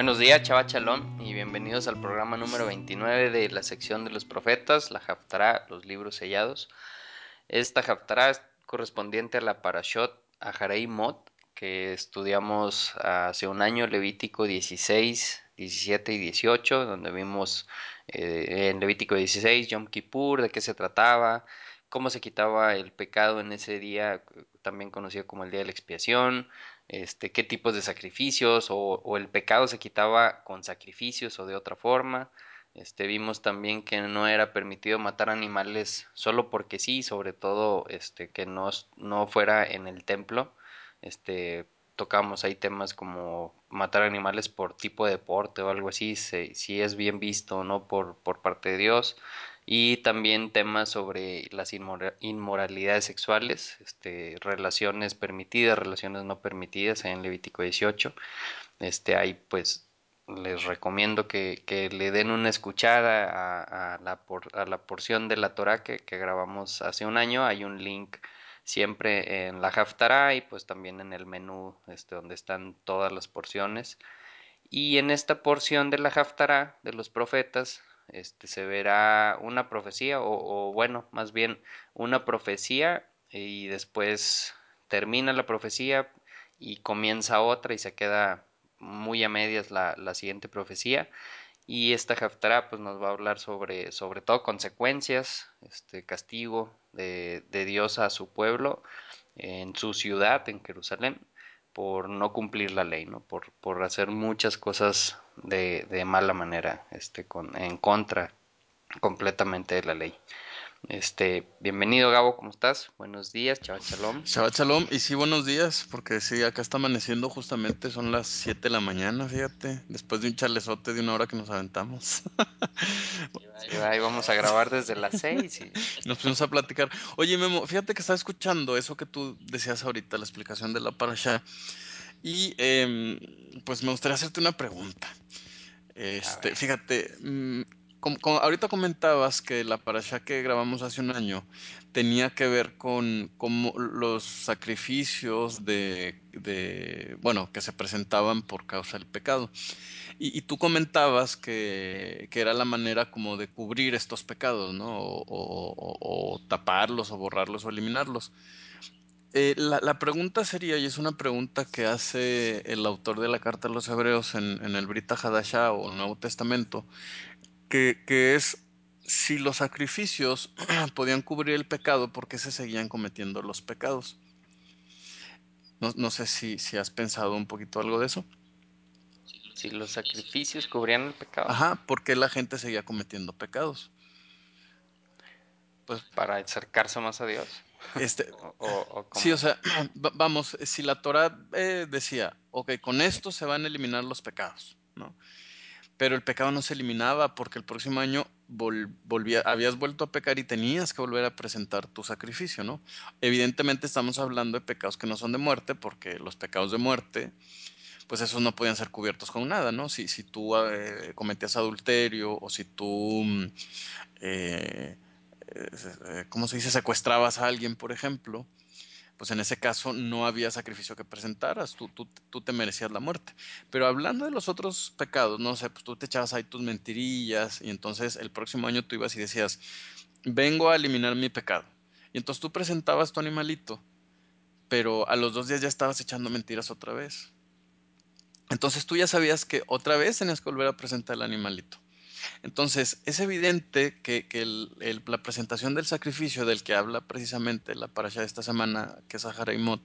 Buenos días, Chava Chalón, y bienvenidos al programa número 29 de la sección de los profetas, la Haftará, los libros sellados. Esta Haftará es correspondiente a la Parashot Aharei Mot, que estudiamos hace un año, Levítico 16, 17 y 18, donde vimos eh, en Levítico 16 Yom Kippur, de qué se trataba, cómo se quitaba el pecado en ese día, también conocido como el día de la expiación, este, qué tipos de sacrificios o, el pecado se quitaba con sacrificios o de otra forma. Este, vimos también que no era permitido matar animales solo porque sí, sobre todo este, que no, no fuera en el templo. Este, tocamos ahí temas como matar animales por tipo de deporte o algo así, si, es bien visto o no por, por parte de Dios y también temas sobre las inmoralidades sexuales, este, relaciones permitidas, relaciones no permitidas en Levítico 18. Este, ahí pues les recomiendo que, que le den una escuchada a, la, a la, porción de la Torah que, que, grabamos hace un año. Hay un link siempre en la Haftarah y pues también en el menú este, donde están todas las porciones. Y en esta porción de la Haftarah de los profetas este, se verá una profecía o, bueno, más bien una profecía y después termina la profecía y comienza otra y se queda muy a medias la, la siguiente profecía. Y esta Haftarah pues nos va a hablar sobre sobre todo consecuencias, este castigo de, de Dios a su pueblo en su ciudad, en Jerusalén, por no cumplir la ley, ¿no? Por, por hacer muchas cosas de, de mala manera, este, con, en contra completamente de la ley. Este, bienvenido Gabo, ¿cómo estás? Buenos días, Chava Shalom. Shalom, y sí, buenos días, porque sí, acá está amaneciendo justamente, son las 7 de la mañana, fíjate, después de un chalezote de una hora que nos aventamos. ahí vamos a grabar desde las 6 y... Nos pusimos a platicar. Oye, Memo, fíjate que estaba escuchando eso que tú decías ahorita, la explicación de la parasha, y eh, pues me gustaría hacerte una pregunta. Este, fíjate, mmm, como, como, ahorita comentabas que la parasha que grabamos hace un año tenía que ver con, con los sacrificios de, bueno, que se presentaban por causa del pecado. Y, tú comentabas que, que, era la manera como de cubrir estos pecados, ¿no? O, o, taparlos, o borrarlos, o eliminarlos. Eh, la, pregunta sería, y es una pregunta que hace el autor de la carta a los hebreos en, en el Brita Hadashah o Nuevo Testamento, que, que es si los sacrificios podían cubrir el pecado, ¿por qué se seguían cometiendo los pecados? No, no sé si, si, has pensado un poquito algo de eso. Si los sacrificios cubrían el pecado. Ajá, ¿por qué la gente seguía cometiendo pecados? Pues para acercarse más a Dios. Este, o, o, o sí, o sea, vamos, si la Torah eh, decía, ok, con esto se van a eliminar los pecados, ¿no? Pero el pecado no se eliminaba porque el próximo año habías vuelto a pecar y tenías que volver a presentar tu sacrificio, ¿no? Evidentemente estamos hablando de pecados que no son de muerte porque los pecados de muerte, pues esos no podían ser cubiertos con nada, ¿no? Si, si tú eh, cometías adulterio o si tú, eh, eh, ¿cómo se dice?, secuestrabas a alguien, por ejemplo, pues en ese caso no había sacrificio que presentaras, tú, tú, tú, te merecías la muerte. Pero hablando de los otros pecados, no sé, pues tú te echabas ahí tus mentirillas y entonces el próximo año tú ibas y decías, vengo a eliminar mi pecado. Y entonces tú presentabas tu animalito, pero a los dos días ya estabas echando mentiras otra vez. Entonces tú ya sabías que otra vez tenías que volver a presentar el animalito. Entonces, es evidente que, que el, el, la presentación del sacrificio del que habla precisamente la parasha de esta semana, que es Ahareimot,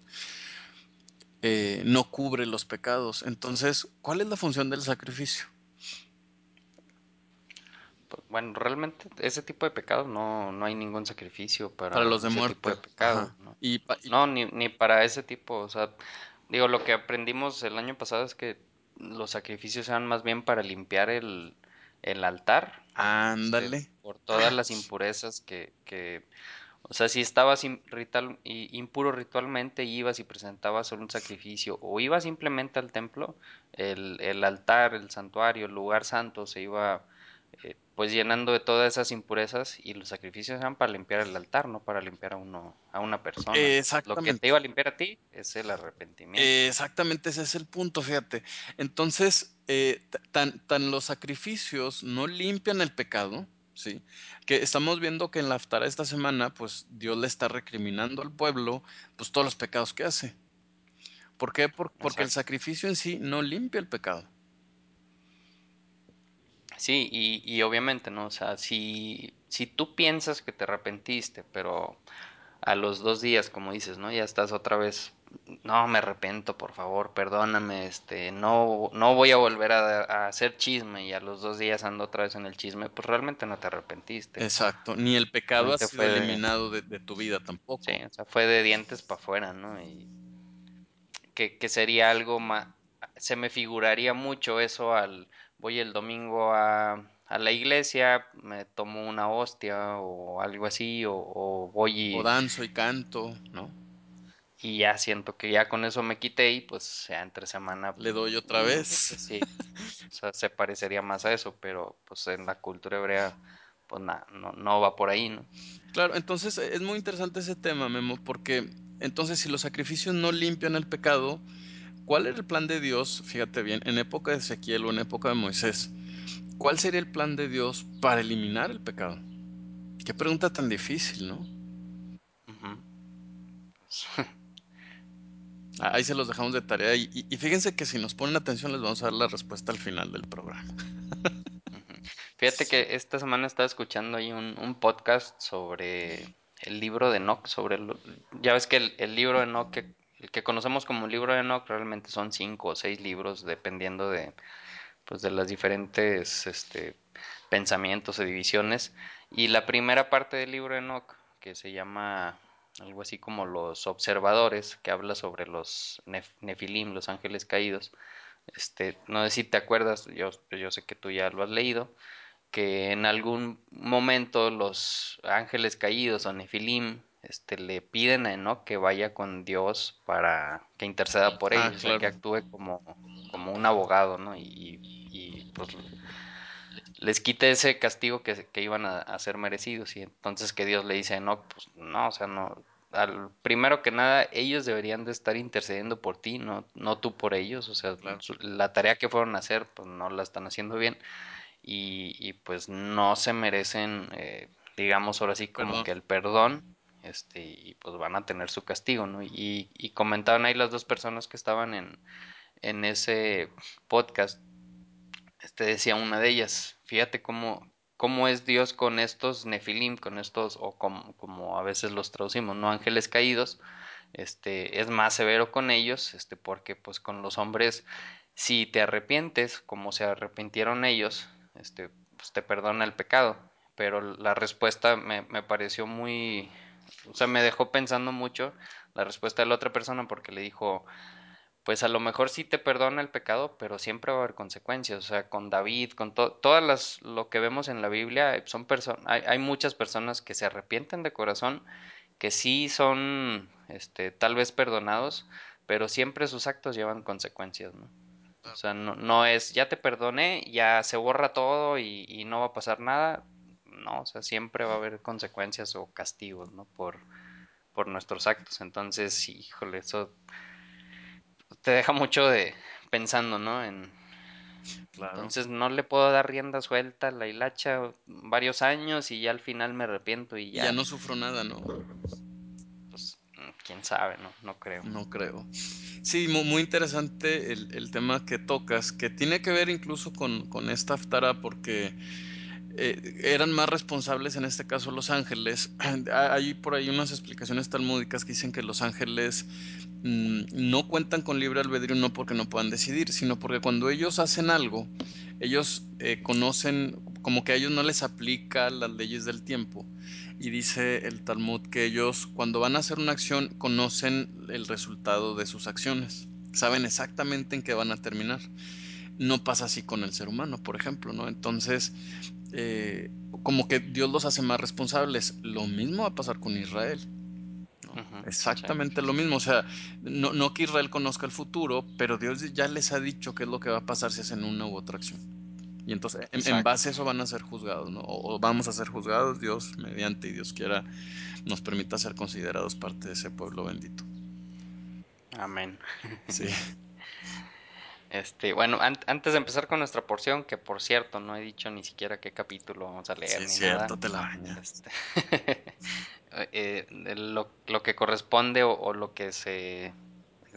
eh, no cubre los pecados. Entonces, ¿cuál es la función del sacrificio? Bueno, realmente ese tipo de pecados no, no hay ningún sacrificio para, para los de ese muerte. tipo de pecado. ¿no? Y, y, no, ni, ni para ese tipo. O sea, digo, lo que aprendimos el año pasado es que los sacrificios eran más bien para limpiar el, el altar. Ándale. Este, por todas las impurezas que, que o sea, si estabas ritual, impuro ritualmente, ibas y presentabas solo un sacrificio, o ibas simplemente al templo, el, el altar, el santuario, el lugar santo se iba, eh, pues llenando de todas esas impurezas y los sacrificios eran para limpiar el altar, no para limpiar a uno, a una persona. Exactamente. Lo que te iba a limpiar a ti es el arrepentimiento. exactamente, ese es el punto, fíjate. Entonces, eh, tan, tan los sacrificios no limpian el pecado, ¿sí? Que estamos viendo que en la Aftara esta semana, pues Dios le está recriminando al pueblo, pues todos los pecados que hace. ¿Por qué? porque el sacrificio en sí no limpia el pecado. Sí, y, y, obviamente, ¿no? O sea, si, si tú piensas que te arrepentiste, pero a los dos días, como dices, ¿no? Ya estás otra vez, no, me arrepiento, por favor, perdóname, este, no, no voy a volver a, hacer chisme y a los dos días ando otra vez en el chisme, pues realmente no te arrepentiste. Exacto, ni el pecado ha sido eliminado de, de, tu vida tampoco. Sí, o sea, fue de dientes para afuera, ¿no? Y que, que sería algo más, se me figuraría mucho eso al voy el domingo a, a la iglesia, me tomo una hostia o algo así, o, voy y... O danzo y canto, ¿no? Y ya siento que ya con eso me quité y pues ya entre semana... Le doy otra mm, vez. Sí, o sea, se parecería más a eso, pero pues en la cultura hebrea pues nada, no, no va por ahí, ¿no? Claro, entonces es muy interesante ese tema, Memo, porque entonces si los sacrificios no limpian el pecado, ¿Cuál era el plan de Dios? Fíjate bien, en época de Ezequiel o en época de Moisés. ¿Cuál sería el plan de Dios para eliminar el pecado? Qué pregunta tan difícil, ¿no? Ahí se los dejamos de tarea y, fíjense que si nos ponen atención les vamos a dar la respuesta al final del programa. Fíjate que esta semana estaba escuchando ahí un, podcast sobre el libro de Enoch, sobre ya ves que el, libro de Enoch el que conocemos como libro de Enoch realmente son cinco o seis libros dependiendo de pues de las diferentes este, pensamientos o divisiones. Y la primera parte del libro de Enoch que se llama algo así como los observadores que habla sobre los nefilim los ángeles caídos este no sé si te acuerdas yo yo sé que tú ya lo has leído que en algún momento los ángeles caídos o nefilim este, le piden a Enoch que vaya con Dios para que interceda por ah, ellos, que actúe como, como un abogado, ¿no? Y, y pues les quite ese castigo que, que iban a, ser merecidos. Y entonces que Dios le dice a Enoch, pues no, o sea, no, al, primero que nada, ellos deberían de estar intercediendo por ti, no, no tú por ellos. O sea, la tarea que fueron a hacer, pues no la están haciendo bien. Y, y pues no se merecen, eh, digamos ahora sí, como que el perdón este, y pues van a tener su castigo, ¿no? Y, comentaban ahí las dos personas que estaban en, en ese podcast, este decía una de ellas, fíjate cómo, cómo es Dios con estos nefilim, con estos, o como, como a veces los traducimos, ¿no? Ángeles caídos, este, es más severo con ellos, este, porque pues con los hombres, si te arrepientes, como se arrepintieron ellos, este, pues te perdona el pecado. Pero la respuesta me, me pareció muy, o sea, me dejó pensando mucho la respuesta de la otra persona porque le dijo, pues a lo mejor sí te perdona el pecado, pero siempre va a haber consecuencias. O sea, con David, con todas las, lo que vemos en la Biblia, son personas, hay, muchas personas que se arrepienten de corazón, que sí son, este, tal vez perdonados, pero siempre sus actos llevan consecuencias, ¿no? O sea, no, no es, ya te perdoné, ya se borra todo y no va a pasar nada. ¿No? O sea, siempre va a haber consecuencias o castigos, ¿no? Por, por nuestros actos. Entonces, híjole, eso te deja mucho de pensando, ¿no? En, Entonces no le puedo dar rienda suelta a la hilacha varios años y ya al final me arrepiento y ya. Ya no sufro nada, ¿no? Pues quién sabe, ¿no? No creo. No creo. Sí, muy, interesante el, el, tema que tocas, que tiene que ver incluso con, con esta aftara porque eh, eran más responsables en este caso los ángeles. Hay por ahí unas explicaciones talmúdicas que dicen que los ángeles mm, no cuentan con libre albedrío no porque no puedan decidir, sino porque cuando ellos hacen algo, ellos eh, conocen, como que a ellos no les aplica las leyes del tiempo. Y dice el Talmud que ellos cuando van a hacer una acción conocen el resultado de sus acciones, saben exactamente en qué van a terminar no pasa así con el ser humano, por ejemplo, ¿no? Entonces, eh, como que Dios los hace más responsables. Lo mismo va a pasar con Israel. Exactamente lo mismo. O sea, no, no, que Israel conozca el futuro, pero Dios ya les ha dicho qué es lo que va a pasar si hacen una u otra acción. Y entonces, en, base a eso van a ser juzgados, ¿no? O, vamos a ser juzgados, Dios mediante y Dios quiera nos permita ser considerados parte de ese pueblo bendito. Amén. Sí. Este, bueno, antes de empezar con nuestra porción, que por cierto no he dicho ni siquiera qué capítulo vamos a leer. Sí, es cierto, te la bañas. Este, eh, lo, lo, que corresponde o, lo que se,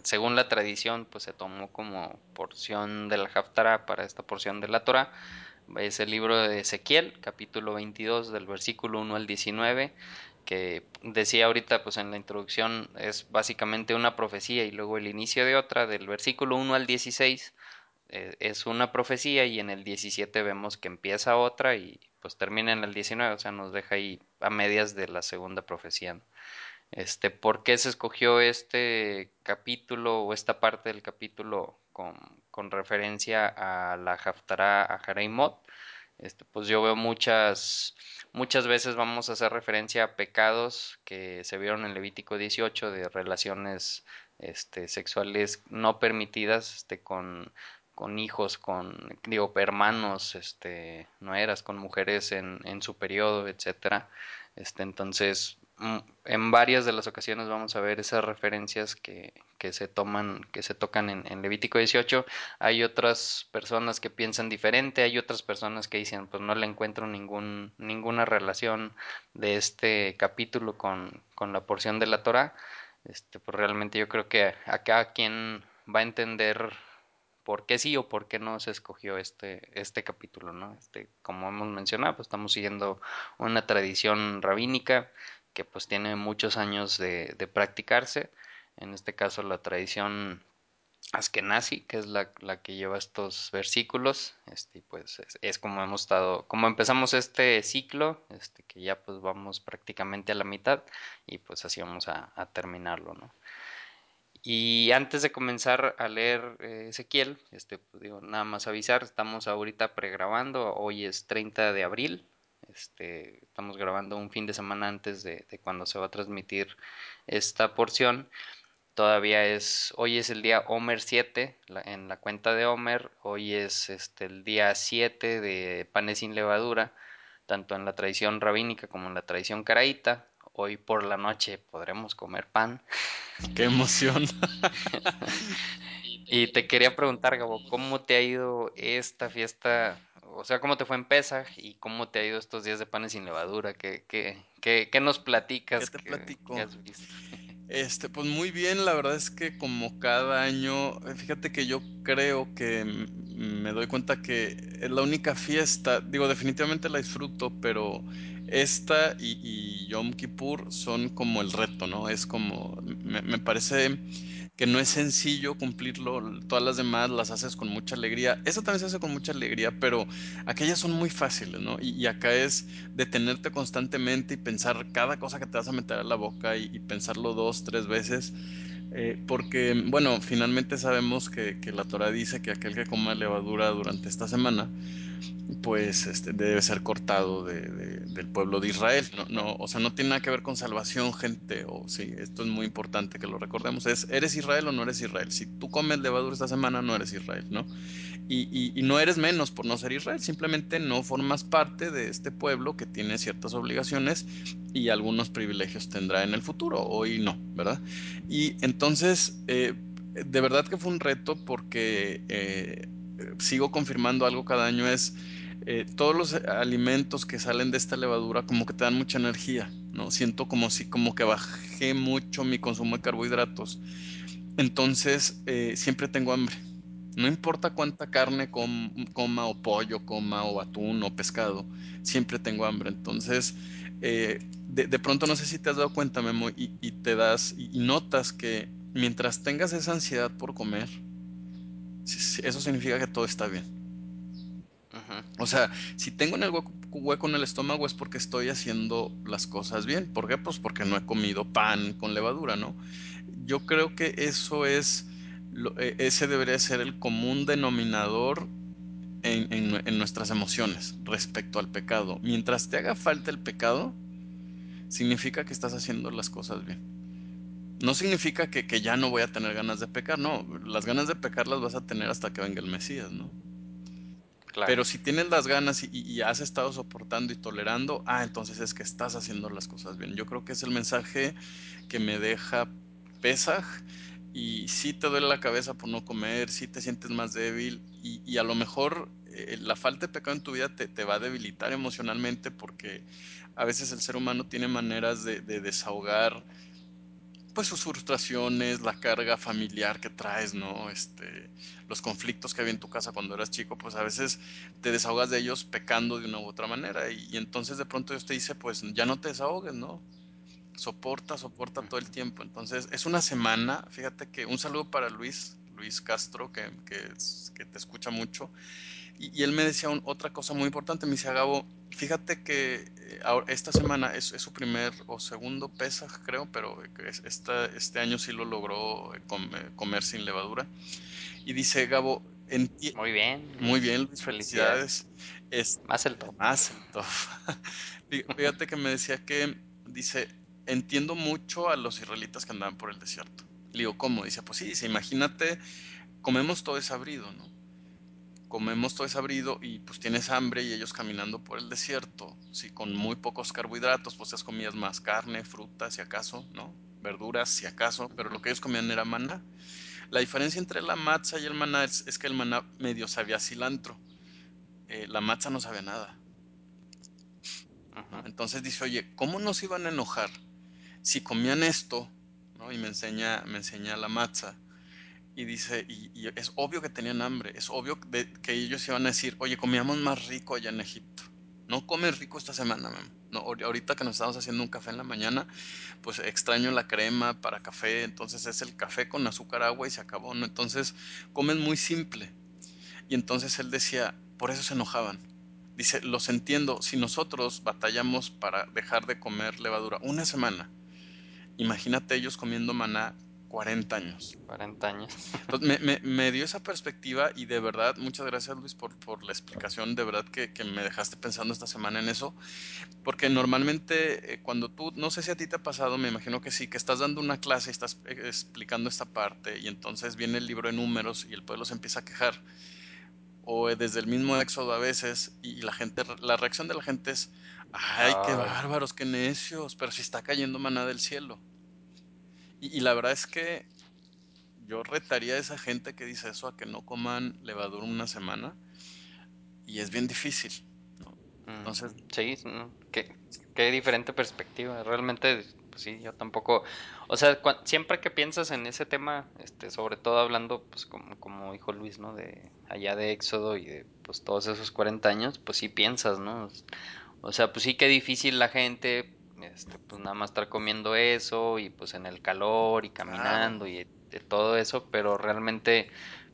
según la tradición, pues se tomó como porción de la Haftarah para esta porción de la Torah. Es el libro de Ezequiel, capítulo 22, del versículo 1 al 19 que decía ahorita pues en la introducción es básicamente una profecía y luego el inicio de otra del versículo 1 al 16 eh, es una profecía y en el 17 vemos que empieza otra y pues termina en el 19, o sea, nos deja ahí a medias de la segunda profecía. Este, ¿por qué se escogió este capítulo o esta parte del capítulo con, con referencia a la Haftarah a Jareimot? Este, pues yo veo muchas Muchas veces vamos a hacer referencia a pecados que se vieron en Levítico 18 de relaciones este, sexuales no permitidas este, con, con hijos, con digo, hermanos, este, no eras, con mujeres en, en su periodo, etcétera. Este, entonces, en varias de las ocasiones vamos a ver esas referencias que, que se toman, que se tocan en, Levítico 18. Hay otras personas que piensan diferente, hay otras personas que dicen, pues no le encuentro ningún, ninguna relación de este capítulo con, con la porción de la Torah. Este, pues realmente yo creo que acá quien va a entender por qué sí o por qué no se escogió este, este capítulo, ¿no? Este, como hemos mencionado, pues estamos siguiendo una tradición rabínica que pues tiene muchos años de, practicarse. En este caso la tradición Askenazi, que es la, que lleva estos versículos, este, pues es, como hemos estado, como empezamos este ciclo, este, que ya pues vamos prácticamente a la mitad y pues así vamos a, terminarlo, ¿no? Y antes de comenzar a leer eh, Ezequiel, este, pues, digo, nada más avisar, estamos ahorita pregrabando, hoy es 30 de abril, este, estamos grabando un fin de semana antes de, cuando se va a transmitir esta porción. Todavía es, hoy es el día Homer 7 en la cuenta de Homer, hoy es este, el día 7 de panes sin levadura, tanto en la tradición rabínica como en la tradición caraíta. Hoy por la noche podremos comer pan. ¡Qué emoción! y te quería preguntar, Gabo, ¿cómo te ha ido esta fiesta o sea, ¿cómo te fue en Pesaj y cómo te ha ido estos días de panes sin levadura? ¿Qué, qué, qué, qué nos platicas? ¿Qué te platico? Este, pues muy bien, la verdad es que como cada año, eh, fíjate que yo creo que me doy cuenta que es la única fiesta, digo, definitivamente la disfruto, pero esta y, y Yom Kippur son como el reto, ¿no? Es como, me, me parece que no es sencillo cumplirlo, todas las demás las haces con mucha alegría. Eso también se hace con mucha alegría, pero aquellas son muy fáciles, ¿no? Y, acá es detenerte constantemente y pensar cada cosa que te vas a meter a la boca y, pensarlo dos, tres veces. Eh, porque, bueno, finalmente sabemos que, que la Torah dice que aquel que coma levadura durante esta semana, pues este, debe ser cortado de, del pueblo de Israel. No, no, o sea, no tiene nada que ver con salvación, gente. O sí, esto es muy importante que lo recordemos. Es, ¿eres Israel o no eres Israel? Si tú comes levadura esta semana, no eres Israel, ¿no? Y, y, no eres menos por no ser Israel, simplemente no formas parte de este pueblo que tiene ciertas obligaciones y algunos privilegios tendrá en el futuro, hoy no, ¿verdad? Y entonces, eh, de verdad que fue un reto porque eh, sigo confirmando algo cada año, es eh, todos los alimentos que salen de esta levadura como que te dan mucha energía, ¿no? Siento como si como que bajé mucho mi consumo de carbohidratos. Entonces eh, siempre tengo hambre. No importa cuánta carne coma o pollo coma o atún o pescado, siempre tengo hambre. Entonces, eh, de, pronto no sé si te has dado cuenta, Memo, y, te das y notas que mientras tengas esa ansiedad por comer, eso significa que todo está bien. O sea, si tengo en el hueco, en el estómago es porque estoy haciendo las cosas bien. ¿Por qué? Pues porque no he comido pan con levadura, ¿no? Yo creo que eso es, e, ese debería ser el común denominador en, nuestras emociones respecto al pecado. Mientras te haga falta el pecado, significa que estás haciendo las cosas bien. No significa que, que ya no voy a tener ganas de pecar, no. Las ganas de pecar las vas a tener hasta que venga el Mesías, ¿no? Pero si tienes las ganas y, has estado soportando y tolerando, ah, entonces es que estás haciendo las cosas bien. Yo creo que es el mensaje que me deja Pesaj y sí te duele la cabeza por no comer, sí te sientes más débil y, a lo mejor eh, la falta de pecado en tu vida te, va a debilitar emocionalmente porque a veces el ser humano tiene maneras de, de desahogar pues sus frustraciones, la carga familiar que traes, ¿no? Este, los conflictos que había en tu casa cuando eras chico, pues a veces te desahogas de ellos pecando de una u otra manera y, entonces de pronto Dios te dice, pues ya no te desahogues, ¿no? Soporta, soporta todo el tiempo. Entonces es una semana, fíjate que un saludo para Luis, Luis Castro, que, que, te escucha mucho. Y, él me decía otra cosa muy importante, me dice, Gabo, fíjate que eh, esta semana es, su primer o segundo pesa, creo, pero esta, este año sí lo logró eh, comer sin levadura. Y dice Gabo, muy bien. Muy bien, Luis, felicidades. Es, más el top. Más el top. Fíjate que me decía que, dice, entiendo mucho a los israelitas que andaban por el desierto. Le digo, ¿cómo? Dice, pues sí, dice, imagínate, comemos todo desabrido, ¿no? comemos todo desabrido y pues tienes hambre y ellos caminando por el desierto, si con muy pocos carbohidratos, pues esas comías más carne, fruta, si acaso, ¿no? Verduras, si acaso, pero lo que ellos comían era maná. La diferencia entre la matza y el maná es, que el maná medio sabía cilantro, eh, la matza no sabía nada. Entonces dice, oye, ¿cómo nos iban a enojar si comían esto? ¿no? Y me enseña, me enseña la matza y dice, y, es obvio que tenían hambre, es obvio que ellos iban a decir, oye, comíamos más rico allá en Egipto. No comes rico esta semana, No, ahorita que nos estamos haciendo un café en la mañana, pues extraño la crema para café, entonces es el café con azúcar, agua y se acabó, ¿no? Entonces comes muy simple. Y entonces él decía, por eso se enojaban. Dice, los entiendo, si nosotros batallamos para dejar de comer levadura una semana, imagínate ellos comiendo maná 40 años. 40 años. Entonces, me, dio esa perspectiva y de verdad, muchas gracias Luis por, por la explicación, de verdad que, me dejaste pensando esta semana en eso, porque normalmente eh, cuando tú, no sé si a ti te ha pasado, me imagino que sí, que estás dando una clase y estás eh, explicando esta parte y entonces viene el libro de números y el pueblo se empieza a quejar, o desde el mismo éxodo a veces y la gente, la reacción de la gente es, ay, qué bárbaros, qué necios, pero si está cayendo maná del cielo. Y, la verdad es que yo retaría a esa gente que dice eso a que no coman levadura una semana y es bien difícil. Entonces, sí, qué, diferente perspectiva. Realmente, pues sí, yo tampoco. O sea, siempre que piensas en ese tema, este, sobre todo hablando, pues como, como dijo Luis, ¿no? De allá de Éxodo y de pues todos esos 40 años, pues sí piensas, ¿no? O sea, pues sí, qué difícil la gente, este, pues nada más estar comiendo eso y pues en el calor y caminando y de todo eso, pero realmente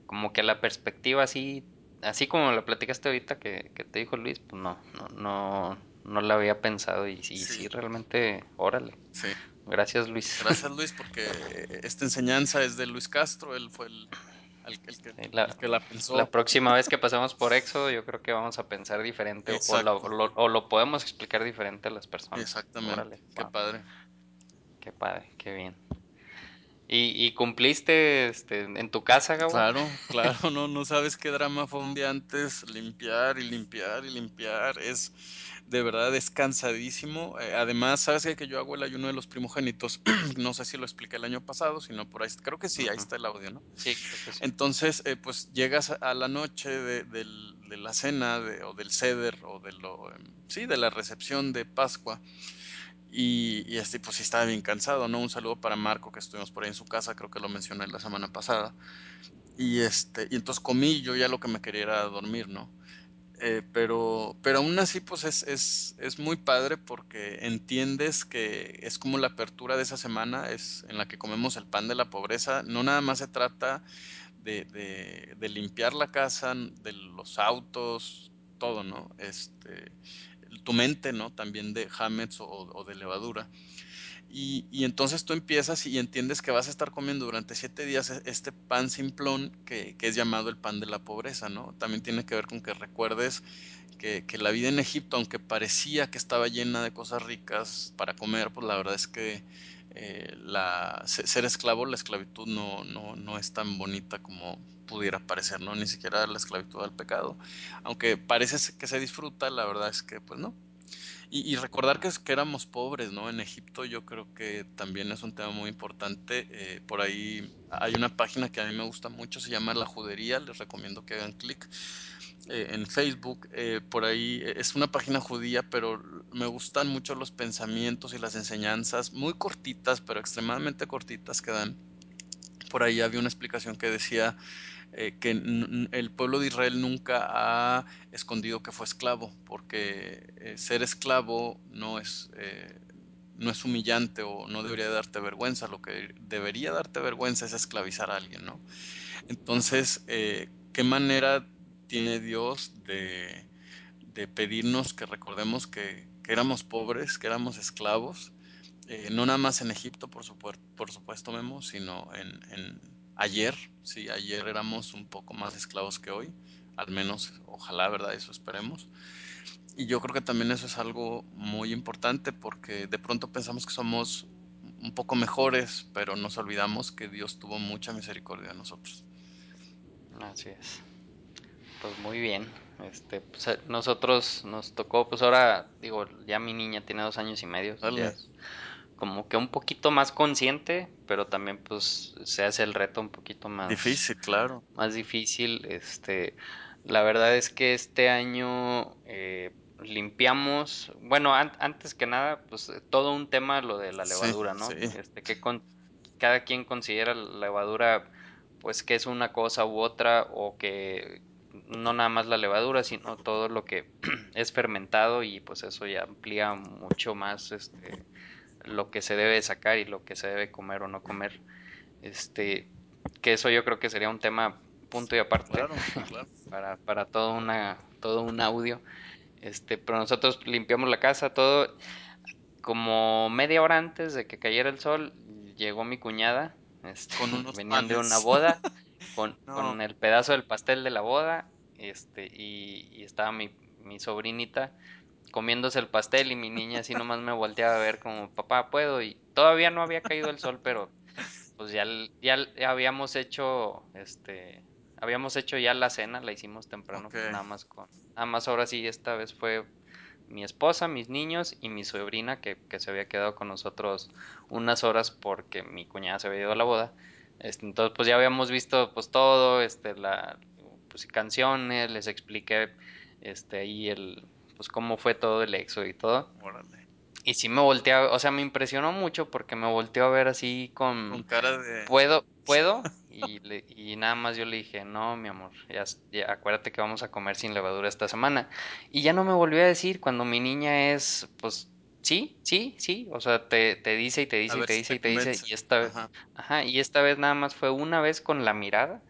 como que la perspectiva así, así como la platicaste ahorita que, te dijo Luis, pues no, no, no, no la había pensado y sí, sí, realmente, órale. Sí. Gracias Luis. Gracias Luis porque esta enseñanza es de Luis Castro, él fue el, que, la, pensó. La próxima vez que pasemos por Éxodo, yo creo que vamos a pensar diferente o lo, o lo, podemos explicar diferente a las personas. Exactamente. Qué padre. Qué padre, qué bien. ¿Y, cumpliste este, en tu casa, Gabo? Claro, claro, no, no sabes qué drama fue un día antes, limpiar y limpiar y limpiar, es de verdad es cansadísimo. Eh, además, sabes que yo hago el ayuno de los primogénitos, no sé si lo expliqué el año pasado, sino por ahí, creo que sí, ahí está el audio, ¿no? Sí, creo que sí. Entonces, eh, pues llegas a la noche de, la cena o del ceder o de lo, em, sí, de la recepción de Pascua y, este, pues sí estaba bien cansado, ¿no? Un saludo para Marco, que estuvimos por ahí en su casa, creo que lo mencioné la semana pasada. Y, este, y entonces comí, yo ya lo que me quería era dormir, ¿no? Eh, pero, pero aún así, pues es, es, es, muy padre porque entiendes que es como la apertura de esa semana, es en la que comemos el pan de la pobreza. No nada más se trata de, de, limpiar la casa, de los autos, todo, ¿no? Este, tu mente, ¿no? También de hametz o, de levadura. Y, entonces tú empiezas y entiendes que vas a estar comiendo durante siete días e, este pan simplón que, es llamado el pan de la pobreza, ¿no? También tiene que ver con que recuerdes que, la vida en Egipto, aunque parecía que estaba llena de cosas ricas para comer, pues la verdad es que eh, la, ser esclavo, la esclavitud no, no, no es tan bonita como pudiera parecer, ¿no? Ni siquiera la esclavitud al pecado. Aunque parece que se disfruta, la verdad es que pues no. Y, recordar que, que, éramos pobres, ¿no? En Egipto yo creo que también es un tema muy importante. Eh, por ahí hay una página que a mí me gusta mucho, se llama La Judería, les recomiendo que hagan clic. Eh, en Facebook, eh, por ahí es una página judía, pero me gustan mucho los pensamientos y las enseñanzas, muy cortitas, pero extremadamente cortitas que dan. Por ahí había una explicación que decía eh, que el pueblo de Israel nunca ha escondido que fue esclavo, porque eh, ser esclavo no es, eh, no es humillante o no debería darte vergüenza, lo que debería darte vergüenza es esclavizar a alguien, ¿no? Entonces, ¿qué manera tiene Dios de, de pedirnos que recordemos que, que, éramos pobres, que éramos esclavos? no nada más en Egipto, por, supuesto, por supuesto, Memo, sino en, en ayer, sí, ayer éramos un poco más esclavos que hoy, al menos ojalá, ¿verdad? Eso esperemos. Y yo creo que también eso es algo muy importante porque de pronto pensamos que somos un poco mejores, pero nos olvidamos que Dios tuvo mucha misericordia de nosotros. Así es. Pues muy bien. Este, pues nosotros nos tocó, pues ahora, digo, ya mi niña tiene dos años y medio como que un poquito más consciente, pero también pues se hace el reto un poquito más difícil, claro. Más difícil, este, la verdad es que este año eh, limpiamos, bueno, antes que nada, pues todo un tema lo de la levadura, ¿no? Este, que con, cada quien considera la levadura, pues que es una cosa u otra, o que no nada más la levadura, sino todo lo que es fermentado y pues eso ya amplía mucho más, este, lo que se debe sacar y lo que se debe comer o no comer. Este, que eso yo creo que sería un tema punto y aparte para, para todo una todo un audio. Este, pero nosotros limpiamos la casa, todo como media hora antes de que cayera el sol, llegó mi cuñada, este, venían de una boda con, con, el pedazo del pastel de la boda, este, y, y estaba mi, mi sobrinita comiéndose el pastel y mi niña así nomás me volteaba a ver como, papá, ¿puedo? Y todavía no había caído el sol, pero pues ya, ya habíamos hecho, este, habíamos hecho ya la cena, la hicimos temprano, pues nada más con, nada más ahora sí, esta vez fue mi esposa, mis niños y mi sobrina que, que se había quedado con nosotros unas horas porque mi cuñada se había ido a la boda. Este, entonces pues ya habíamos visto pues todo, este, la, pues canciones, les expliqué, este, ahí el, pues cómo fue todo el éxodo y todo. Y sí me volteó, o sea, me impresionó mucho porque me volteó a ver así con... Con cara de... ¿Puedo? ¿Puedo? Y, y nada más yo le dije, no, mi amor, ya, acuérdate que vamos a comer sin levadura esta semana. Y ya no me volvió a decir cuando mi niña es, pues, sí, sí, sí, o sea, te, te dice y te dice y te dice y te dice. Y esta vez, ajá. y esta vez nada más fue una vez con la mirada.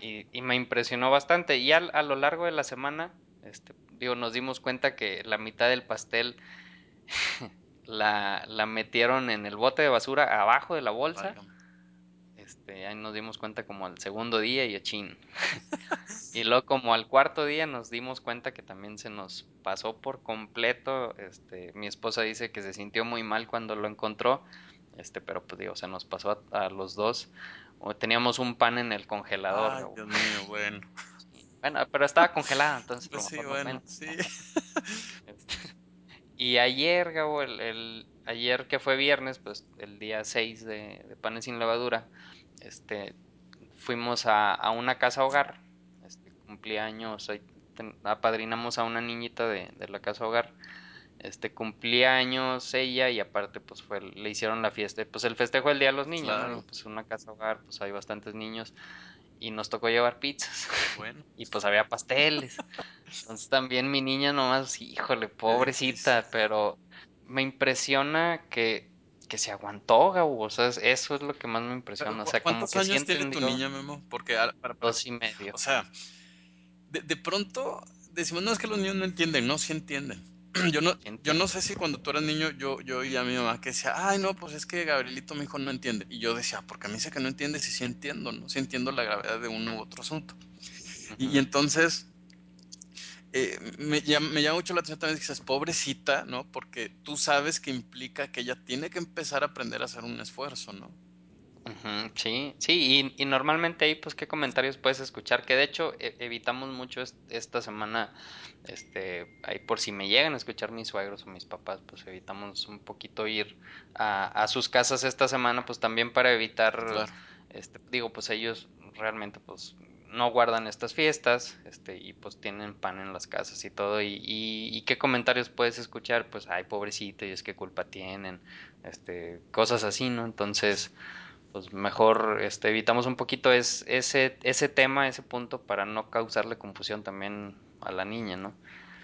Y, y me impresionó bastante. Y a lo largo de la semana, este, digo, nos dimos cuenta que la mitad del pastel la, la, metieron en el bote de basura abajo de la bolsa. Este, ahí nos dimos cuenta como al segundo día y chin. y luego como al cuarto día nos dimos cuenta que también se nos pasó por completo. Este, mi esposa dice que se sintió muy mal cuando lo encontró. Este, pero pues digo, se nos pasó a, los dos. O teníamos un pan en el congelador. Ay, Dios mío, bueno. Bueno, pero estaba congelada, entonces. Pues sí, bueno, sí. Este, y ayer, Gabo, el, ayer que fue viernes, pues el día 6 de, Panes sin Levadura, este, fuimos a, a una casa hogar, este, cumpleaños, apadrinamos a una niñita de, de la casa hogar, este, cumplía años ella y aparte pues fue, le hicieron la fiesta, pues el festejo del Día de los Niños, ¿no? pues una casa hogar, pues hay bastantes niños, y nos tocó llevar pizzas. Bueno. y pues había pasteles. Entonces también mi niña nomás, híjole, pobrecita, pero me impresiona que, que se aguantó, Gabo. O sea, eso es lo que más me impresiona. O sea, ¿Cuántos como que años tiene tu niña, Memo? Porque para, dos y medio. O sea, de, de pronto decimos, no es que los niños no entienden, no, sí entienden. yo no, yo no sé si cuando tú eras niño yo, yo oía a mi mamá que decía, ay no, pues es que Gabrielito mi hijo no entiende. Y yo decía, porque a mí dice que no entiende si sí entiendo, ¿no? Sí entiendo la gravedad de uno u otro asunto. y, entonces, eh, me, llama, me, llama, mucho la atención también que dices, pobrecita, ¿no? Porque tú sabes que implica que ella tiene que empezar a aprender a hacer un esfuerzo, ¿no? Sí, sí, y, normalmente ahí, pues, ¿qué comentarios puedes escuchar? Que de hecho e, evitamos mucho esta semana, este, ahí por si me llegan a escuchar mis suegros o mis papás, pues evitamos un poquito ir a, sus casas esta semana, pues también para evitar, este, digo, pues ellos realmente, pues, no guardan estas fiestas, este, y pues tienen pan en las casas y todo, y, y, qué comentarios puedes escuchar, pues, ay, pobrecito, y es que culpa tienen, este, cosas así, ¿no? Entonces, pues mejor este, evitamos un poquito es, ese, ese tema, ese punto, para no causarle confusión también a la niña, ¿no?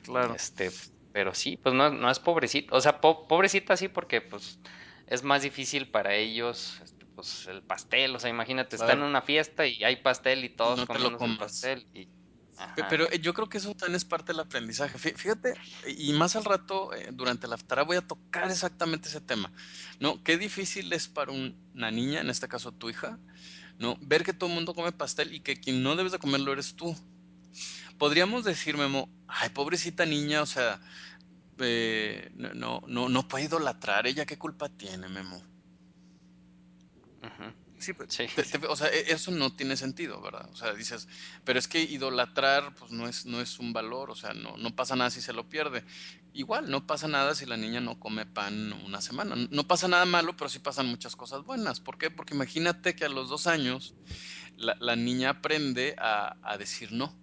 Claro. Este, pero sí, pues no, no es pobrecito, o sea, pobrecita sí porque pues es más difícil para ellos este, pues el pastel, o sea, imagínate, están en una fiesta y hay pastel y todos comiendo el pastel y pero eh, yo creo que eso también es parte del aprendizaje. Fíjate, y más al rato, eh, durante la aftara, voy a tocar exactamente ese tema. ¿No? Qué difícil es para una niña, en este caso tu hija, ¿no? Ver que todo el mundo come pastel y que quien no debes de comerlo eres tú. Podríamos decir, Memo, ay, pobrecita niña, o sea, eh, no, no, no puede idolatrar. ¿Ella qué culpa tiene, Memo? Ajá. Sí, pues, sí. o sea, e, eso no tiene sentido, ¿verdad? O sea, dices, pero es que idolatrar, pues no es, no es un valor, o sea, no, no pasa nada si se lo pierde. Igual, no pasa nada si la niña no come pan una semana. No pasa nada malo, pero sí pasan muchas cosas buenas. ¿Por qué? Porque imagínate que a los dos años la, la niña aprende a, a, decir no,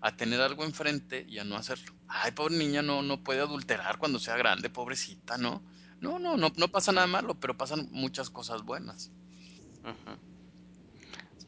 a tener algo enfrente y a no hacerlo. Ay, pobre niña, no, no puede adulterar cuando sea grande, pobrecita, ¿no? No, no, no, no pasa nada malo, pero pasan muchas cosas buenas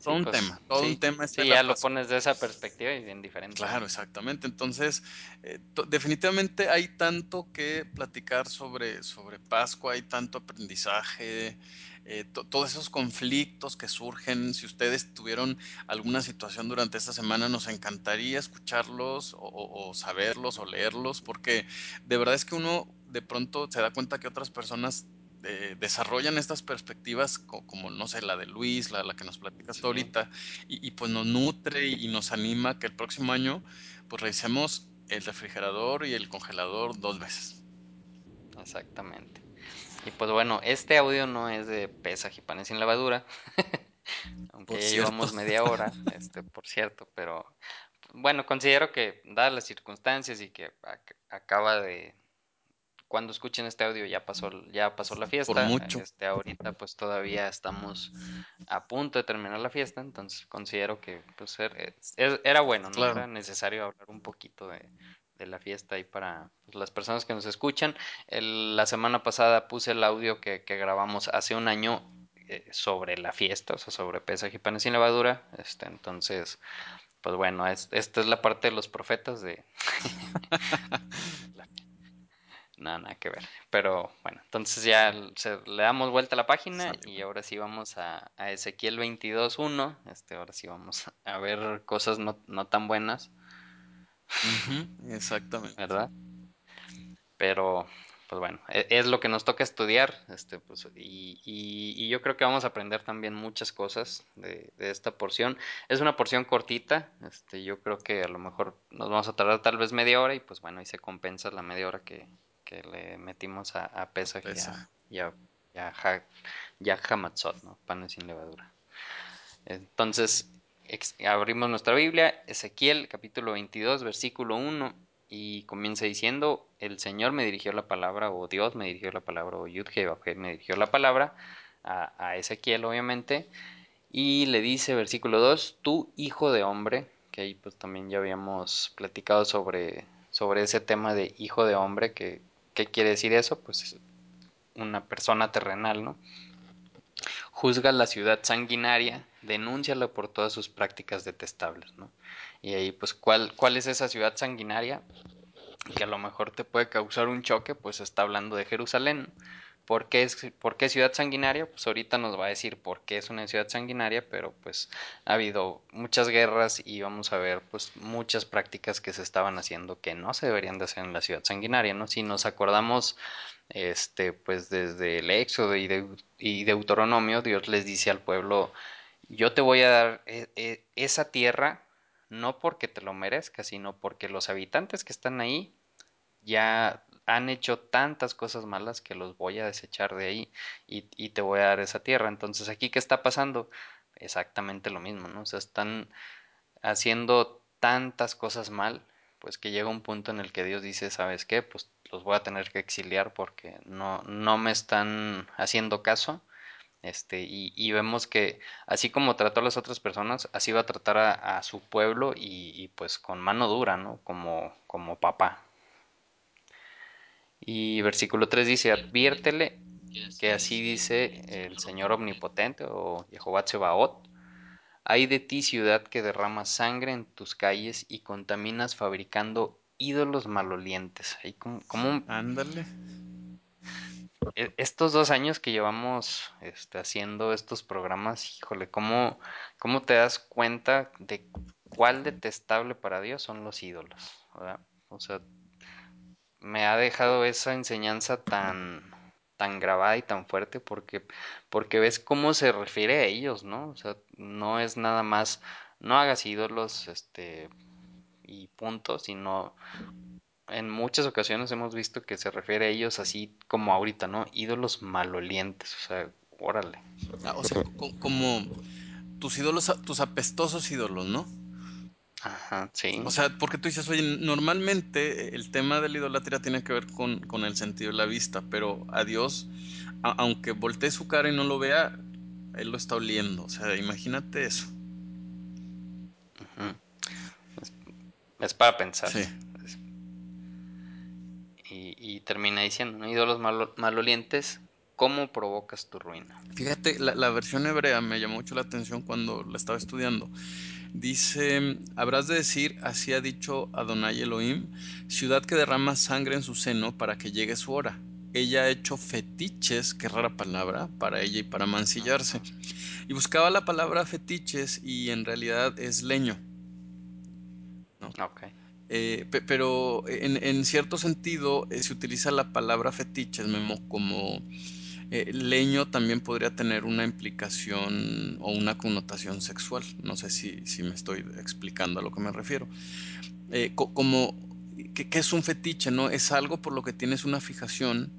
todo un pues, tema, todo un tema. Sí, ya lo pones de esa perspectiva y bien diferente. Claro, exactamente. Entonces, eh, definitivamente hay tanto que platicar sobre, sobre Pascua, hay tanto aprendizaje, eh, todos esos conflictos que surgen. Si ustedes tuvieron alguna situación durante esta semana, nos encantaría escucharlos o saberlos o leerlos, porque de verdad es que uno de pronto se da cuenta que otras personas eh, desarrollan estas perspectivas como, no sé, la de Luis, la, la que nos platicas ahorita, y, pues nos nutre y, nos anima que el próximo año pues revisemos el refrigerador y el congelador dos veces. Exactamente. Y pues bueno, este audio no es de pesa y panes sin lavadura, aunque ya llevamos media hora, este, por cierto, pero bueno, considero que dadas las circunstancias y que acaba de, cuando escuchen este audio ya pasó, ya pasó la fiesta. Por mucho. Este, ahorita pues todavía estamos a punto de terminar la fiesta, entonces considero que pues er, era bueno, ¿no? Era necesario hablar un poquito de, la fiesta ahí para pues, las personas que nos escuchan. la semana pasada puse el audio que, grabamos hace un año eh, sobre la fiesta, o sea, sobre pesaje y sin levadura. Este, entonces, pues bueno, esta es la parte de los profetas de... nada, nada que ver. Pero bueno, entonces ya le damos vuelta a la página y ahora sí vamos a, a Ezequiel 22.1. Este, ahora sí vamos a ver cosas no, no tan buenas. exactamente. ¿Verdad? Pero, pues bueno, e, es, lo que nos toca estudiar. Este, pues, y, y, yo creo que vamos a aprender también muchas cosas de, de, esta porción. Es una porción cortita. Este, yo creo que a lo mejor nos vamos a tardar tal vez media hora y pues bueno, ahí se compensa la media hora que, que le metimos a, a Pesach y a, y Hamatzot, ¿no? Panes sin levadura. Entonces, abrimos nuestra Biblia, Ezequiel capítulo 22, versículo 1, y comienza diciendo, el Señor me dirigió la palabra, o Dios me dirigió la palabra, o Yudhe me dirigió la palabra, a, a Ezequiel obviamente, y le dice, versículo 2, tú hijo de hombre, que ahí pues también ya habíamos platicado sobre, sobre ese tema de hijo de hombre, que ¿Qué quiere decir eso? Pues una persona terrenal, ¿no? Juzga la ciudad sanguinaria, denúnciala por todas sus prácticas detestables, ¿no? Y ahí, pues, ¿cuál, cuál es esa ciudad sanguinaria? Que a lo mejor te puede causar un choque, pues está hablando de Jerusalén. ¿Por qué, es, ¿Por qué ciudad sanguinaria? Pues ahorita nos va a decir por qué es una ciudad sanguinaria, pero pues ha habido muchas guerras y vamos a ver pues muchas prácticas que se estaban haciendo que no se deberían de hacer en la ciudad sanguinaria, ¿no? Si nos acordamos, este, pues desde el Éxodo y, de, Deuteronomio, Dios les dice al pueblo, yo te voy a dar e, e, esa tierra, no porque te lo merezcas, sino porque los habitantes que están ahí ya han hecho tantas cosas malas que los voy a desechar de ahí y, te voy a dar esa tierra. Entonces aquí, ¿qué está pasando? Exactamente lo mismo, ¿no? O sea, están haciendo tantas cosas mal, pues que llega un punto en el que Dios dice, ¿sabes qué? Pues los voy a tener que exiliar porque no, no me están haciendo caso. Este, y, y vemos que así como trató a las otras personas, así va a tratar a, a su pueblo y, y, pues con mano dura, ¿no? Como, como papá. Y versículo 3 dice, adviértele que así dice el Señor Omnipotente o Jehová Tsebaot, hay de ti ciudad que derrama sangre en tus calles y contaminas fabricando ídolos malolientes. Ahí como, como un... Ándale. E, estos dos años que llevamos este, haciendo estos programas, híjole, ¿cómo, ¿cómo te das cuenta de cuál detestable para Dios son los ídolos? ¿verdad? O sea, me ha dejado esa enseñanza tan tan grabada y tan fuerte porque porque ves cómo se refiere a ellos, ¿no? O sea, no es nada más no hagas ídolos este y punto, sino en muchas ocasiones hemos visto que se refiere a ellos así como ahorita, ¿no? Ídolos malolientes, o sea, órale. Ah, o sea, como tus ídolos, tus apestosos ídolos, ¿no? Ajá, sí. O sea, porque tú dices, oye, normalmente el tema de la idolatría tiene que ver con, con el sentido de la vista, pero a Dios, a, aunque voltee su cara y no lo vea, Él lo está oliendo. O sea, imagínate eso. Es, es, para pensar. Sí. Y, y, termina diciendo, ¿no? ídolos malo, malolientes, ¿cómo provocas tu ruina? Fíjate, la, la versión hebrea me llamó mucho la atención cuando la estaba estudiando. Dice, habrás de decir, así ha dicho Adonai Elohim, ciudad que derrama sangre en su seno para que llegue su hora. Ella ha hecho fetiches, qué rara palabra, para ella y para mancillarse. Y buscaba la palabra fetiches y en realidad es leño. ¿no? Okay. Eh, pero en, en, cierto sentido eh, se utiliza la palabra fetiches Memo, como eh, leño también podría tener una implicación o una connotación sexual. No sé si, si me estoy explicando a lo que me refiero. Eh, co como, ¿qué, ¿qué, es un fetiche? ¿no? Es algo por lo que tienes una fijación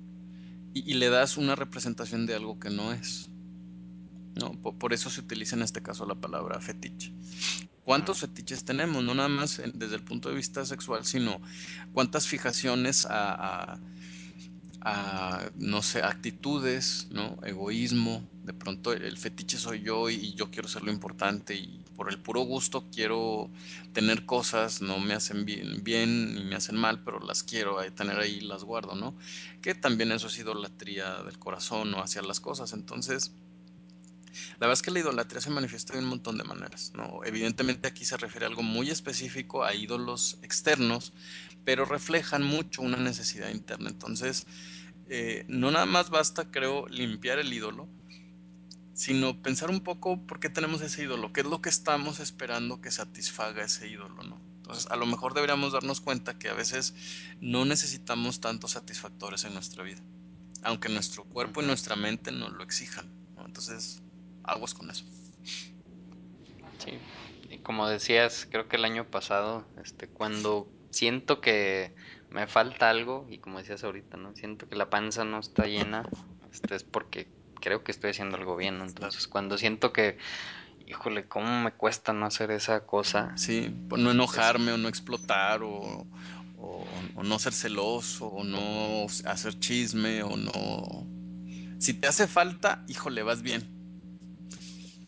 y, y le das una representación de algo que no es. ¿no? Por, por, eso se utiliza en este caso la palabra fetiche. ¿Cuántos fetiches tenemos? No nada más en, desde el punto de vista sexual, sino cuántas fijaciones a, a a, no sé, actitudes, ¿no? Egoísmo, de pronto el fetiche soy yo y yo quiero ser lo importante y por el puro gusto quiero tener cosas, no me hacen bien, ni me hacen mal, pero las quiero tener ahí, las guardo, ¿no? Que también eso es idolatría del corazón o hacia las cosas, entonces... La verdad es que la idolatría se manifiesta de un montón de maneras, ¿no? Evidentemente aquí se refiere a algo muy específico, a ídolos externos, pero reflejan mucho una necesidad interna. Entonces, eh, no nada más basta, creo, limpiar el ídolo, sino pensar un poco por qué tenemos ese ídolo, qué es lo que estamos esperando que satisfaga ese ídolo, ¿no? Entonces, a lo mejor deberíamos darnos cuenta que a veces no necesitamos tantos satisfactores en nuestra vida, aunque nuestro cuerpo y nuestra mente nos lo exijan, ¿no? Entonces, aguas con eso. Sí, y como decías, creo que el año pasado, este, cuando siento que me falta algo, y como decías ahorita, ¿no? Siento que la panza no está llena, este, es porque creo que estoy haciendo algo bien, ¿no? Entonces, cuando siento que, híjole, ¿cómo me cuesta no hacer esa cosa? Sí, por no enojarme o no explotar o, o, o, no ser celoso o no hacer chisme o no... Si te hace falta, híjole, vas bien.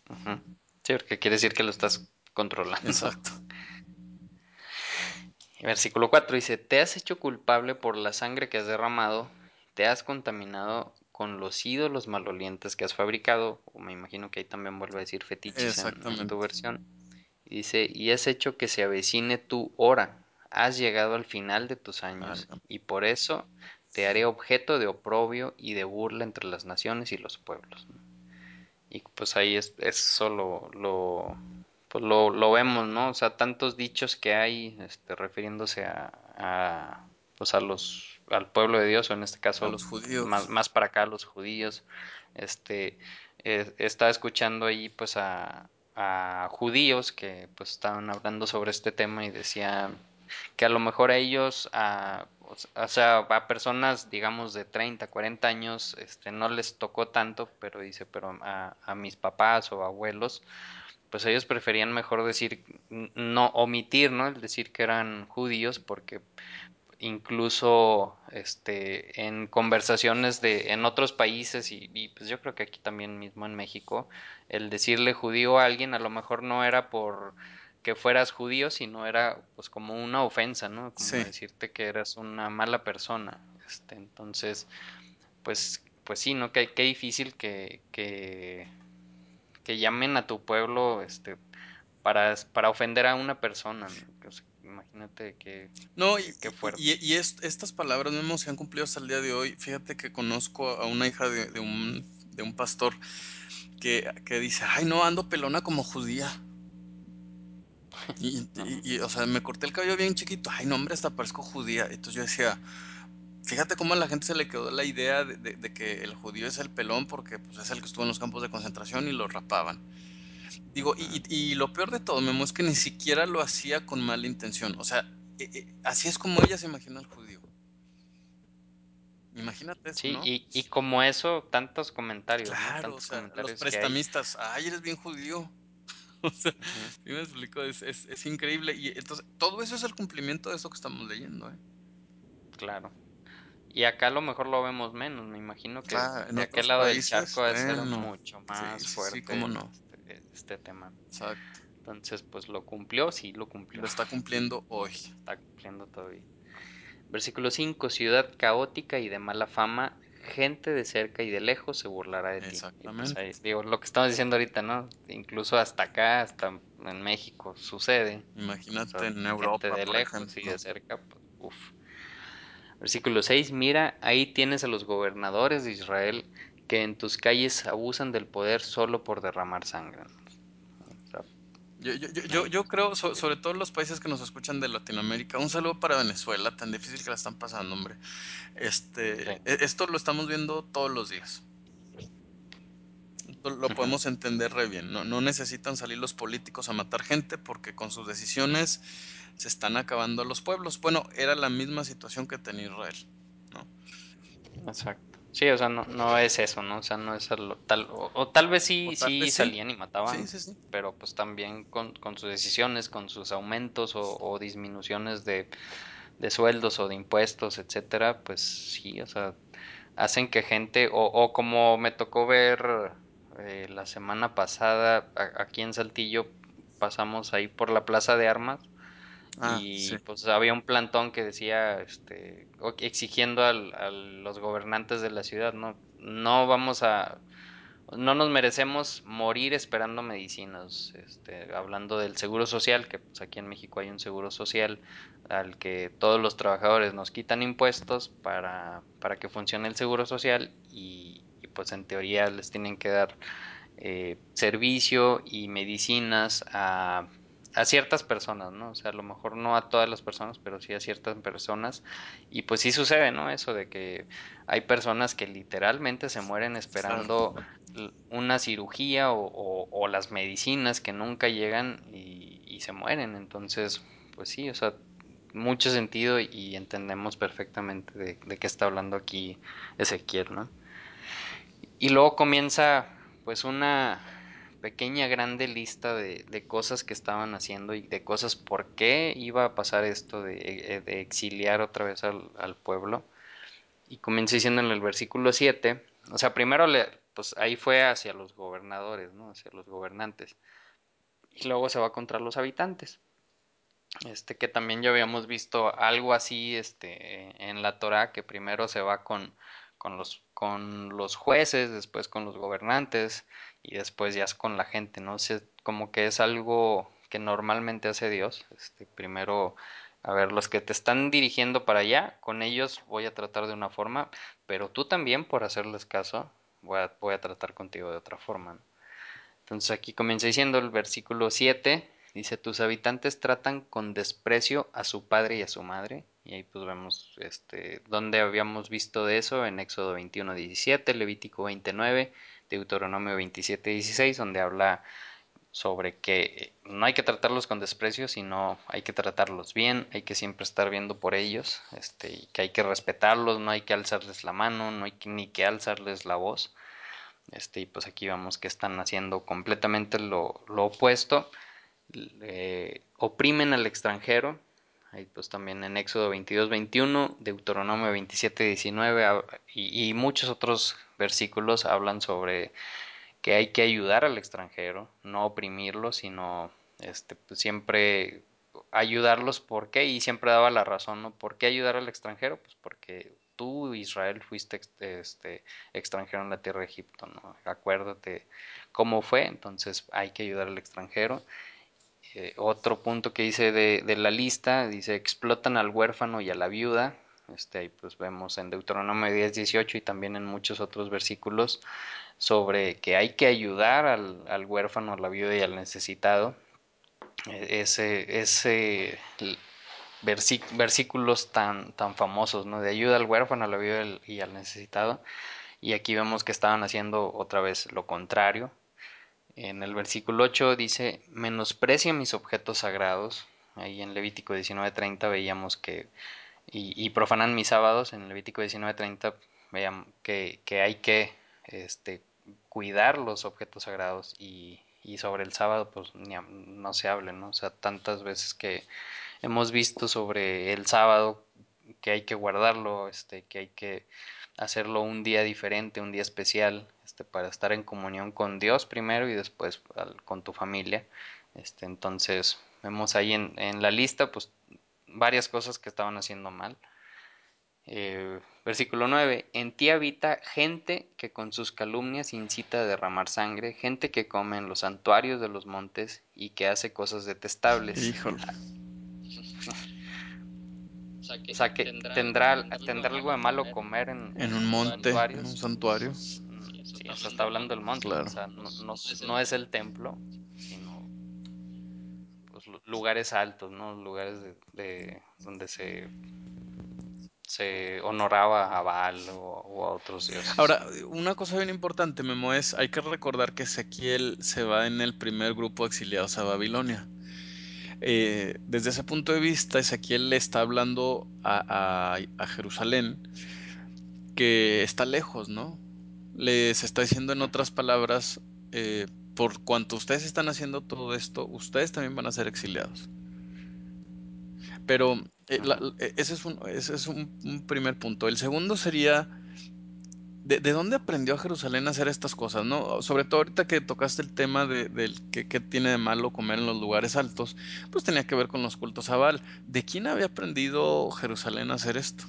-huh. Sí, porque quiere decir que lo estás controlando. Exacto. Versículo 4 dice, te has hecho culpable por la sangre que has derramado, te has contaminado con los ídolos malolientes que has fabricado, o me imagino que ahí también vuelve a decir fetiches en, en, tu versión. Y dice, y has hecho que se avecine tu hora, has llegado al final de tus años, ah, y por eso te haré objeto de oprobio y de burla entre las naciones y los pueblos. Y pues ahí es, eso lo, lo pues lo, lo, vemos, ¿no? O sea, tantos dichos que hay este, refiriéndose a, a, pues a los, al pueblo de Dios, o en este caso a los judíos. Más, más para acá, los judíos. Este, eh, estaba escuchando ahí pues a, a judíos que pues estaban hablando sobre este tema y decía que a lo mejor a ellos, a, o sea, a personas, digamos, de 30, 40 años, este, no les tocó tanto, pero dice, pero a, a mis papás o abuelos, pues ellos preferían mejor decir, no omitir, ¿no? El decir que eran judíos porque incluso este en conversaciones de en otros países y, y, pues yo creo que aquí también mismo en México el decirle judío a alguien a lo mejor no era por que fueras judío sino era pues como una ofensa no como decirte que eras una mala persona este entonces pues pues sí no que qué difícil que, que que llamen a tu pueblo este para, para ofender a una persona ¿no? imagínate que no y, y, estas palabras no se han cumplido hasta el día de hoy. Fíjate que conozco a una hija de, un, de un pastor que, que, dice ay no ando pelona como judía y, y, o sea me corté el cabello bien chiquito. Ay no hombre hasta parezco judía entonces yo decía fíjate cómo a la gente se le quedó la idea de, de, de, que el judío es el pelón porque pues, es el que estuvo en los campos de concentración y lo rapaban Digo, y, y, lo peor de todo, Memo, es que ni siquiera lo hacía con mala intención. O sea, eh, eh, así es como ella se imagina al judío. Imagínate eso, sí, ¿no? Y, y como eso, tantos comentarios. Tantos comentarios los prestamistas, ay, eres bien judío. O sea, -huh. me explico, es, es, es, increíble. Y entonces, todo eso es el cumplimiento de eso que estamos leyendo, ¿eh? Claro. Y acá a lo mejor lo vemos menos, me imagino que claro, de aquel lado países, del charco debe ser mucho más sí, fuerte sí, cómo no. este, este, tema. Exacto. Entonces, pues lo cumplió, sí lo cumplió. Lo está cumpliendo hoy. Está cumpliendo todavía. Versículo 5, ciudad caótica y de mala fama, gente de cerca y de lejos se burlará de ti. Exactamente. Pues ahí, digo, lo que estamos diciendo ahorita, ¿no? Incluso hasta acá, hasta en México sucede. Imagínate o sea, en Europa, gente de por lejos ejemplo. y de cerca, pues, uf. Versículo 6, mira, ahí tienes a los gobernadores de Israel que en tus calles abusan del poder solo por derramar sangre. Yo, yo, yo, yo, creo, so, sobre todo los países que nos escuchan de Latinoamérica, un saludo para Venezuela, tan difícil que la están pasando, hombre. Este, sí. Esto lo estamos viendo todos los días. Lo podemos entender re bien. No, no necesitan salir los políticos a matar gente porque con sus decisiones se están acabando los pueblos. Bueno, era la misma situación que tenía Israel, ¿no? Exacto. Sí, o sea, no, no es eso, ¿no? O sea, no es lo, tal, o, o, tal vez sí, tal sí vez salían sí. y mataban, sí, sí, pero pues también con, con, sus decisiones, con sus aumentos o, o disminuciones de, de, sueldos o de impuestos, etcétera, pues sí, o sea, hacen que gente, o, o como me tocó ver eh, la semana pasada a, aquí en Saltillo, pasamos ahí por la Plaza de Armas, Ah, y sí. pues había un plantón que decía este exigiendo al, a los gobernantes de la ciudad no no vamos a no nos merecemos morir esperando medicinas este, hablando del seguro social que pues aquí en México hay un seguro social al que todos los trabajadores nos quitan impuestos para, para que funcione el seguro social y, y pues en teoría les tienen que dar eh, servicio y medicinas a a ciertas personas, ¿no? O sea, a lo mejor no a todas las personas, pero sí a ciertas personas. Y pues sí sucede, ¿no? Eso de que hay personas que literalmente se mueren esperando una cirugía o, o, o, las medicinas que nunca llegan y, y, se mueren. Entonces, pues sí, o sea, mucho sentido y entendemos perfectamente de, de qué está hablando aquí Ezequiel, ¿no? Y luego comienza pues una pequeña, grande lista de, de, cosas que estaban haciendo y de cosas por qué iba a pasar esto de, eh, exiliar otra vez al, al, pueblo. Y comienza diciendo en el versículo 7, o sea, primero le, pues ahí fue hacia los gobernadores, ¿no? Hacia los gobernantes. Y luego se va contra los habitantes. Este que también ya habíamos visto algo así este, en la Torah, que primero se va con, con los, con los jueces, después con los gobernantes y después ya es con la gente, ¿no? O sea, como que es algo que normalmente hace Dios. Este, primero, a ver, los que te están dirigiendo para allá, con ellos voy a tratar de una forma, pero tú también, por hacerles caso, voy a, voy a tratar contigo de otra forma. Entonces aquí comienza diciendo el versículo 7, dice, tus habitantes tratan con desprecio a su padre y a su madre. Y ahí pues vemos este, dónde habíamos visto de eso, en Éxodo 21, 17, Levítico 29, Deuteronomio 27, 16, donde habla sobre que no hay que tratarlos con desprecio, sino hay que tratarlos bien, hay que siempre estar viendo por ellos, este, y que hay que respetarlos, no hay que alzarles la mano, no hay ni que alzarles la voz. Este, y pues aquí vemos que están haciendo completamente lo, lo opuesto. oprimen al extranjero. Ahí pues también en Éxodo 22, 21, Deuteronomio 27, 19 y, y muchos otros versículos hablan sobre que hay que ayudar al extranjero, no oprimirlo, sino este, pues siempre ayudarlos. ¿Por qué? Y siempre daba la razón, ¿no? ¿Por qué ayudar al extranjero? Pues porque tú, Israel, fuiste este, extranjero en la tierra de Egipto, ¿no? Acuérdate cómo fue, entonces hay que ayudar al extranjero. Eh, otro punto que dice de, de, la lista, dice explotan al huérfano y a la viuda. Este, ahí pues vemos en Deuteronomio 10, 18 y también en muchos otros versículos sobre que hay que ayudar al, al huérfano, a la viuda y al necesitado. E, ese, ese versículos tan, tan famosos, ¿no? De ayuda al huérfano, a la viuda y al necesitado. Y aquí vemos que estaban haciendo otra vez lo contrario. En el versículo 8 dice, menosprecia mis objetos sagrados. Ahí en Levítico 19.30 veíamos que, y, y, profanan mis sábados. En Levítico 19.30 veíamos que, que hay que este, cuidar los objetos sagrados y, y sobre el sábado pues ni, no se hable, ¿no? O sea, tantas veces que hemos visto sobre el sábado que hay que guardarlo, este, que hay que hacerlo un día diferente, un día especial, este, para estar en comunión con Dios primero y después con tu familia. Este, entonces, vemos ahí en, en la lista, pues, varias cosas que estaban haciendo mal. Eh, versículo 9. En ti habita gente que con sus calumnias incita a derramar sangre, gente que come en los santuarios de los montes y que hace cosas detestables. Híjole. O sea que, tendrá, tendrá, algo de malo comer en, en un monte, en un santuario. Sí, o sea, está hablando del monte, claro. o sea, no, no, no, es el templo, sino pues, lugares altos, ¿no? Lugares de, de donde se se honoraba a Baal o, a otros dioses. Ahora, una cosa bien importante, Memo, es, hay que recordar que Ezequiel se va en el primer grupo de exiliados a Babilonia. Eh, desde ese punto de vista, Ezequiel le está hablando a, a, a, Jerusalén que está lejos, ¿no? Les está diciendo en otras palabras, eh, por cuanto ustedes están haciendo todo esto, ustedes también van a ser exiliados. Pero eh, la, ese es, un, ese es un, un, primer punto. El segundo sería, ¿de, ¿de, dónde aprendió Jerusalén a hacer estas cosas? ¿no? Sobre todo ahorita que tocaste el tema de, de que, que, tiene de malo comer en los lugares altos, pues tenía que ver con los cultos a Baal. ¿De quién había aprendido Jerusalén a hacer esto?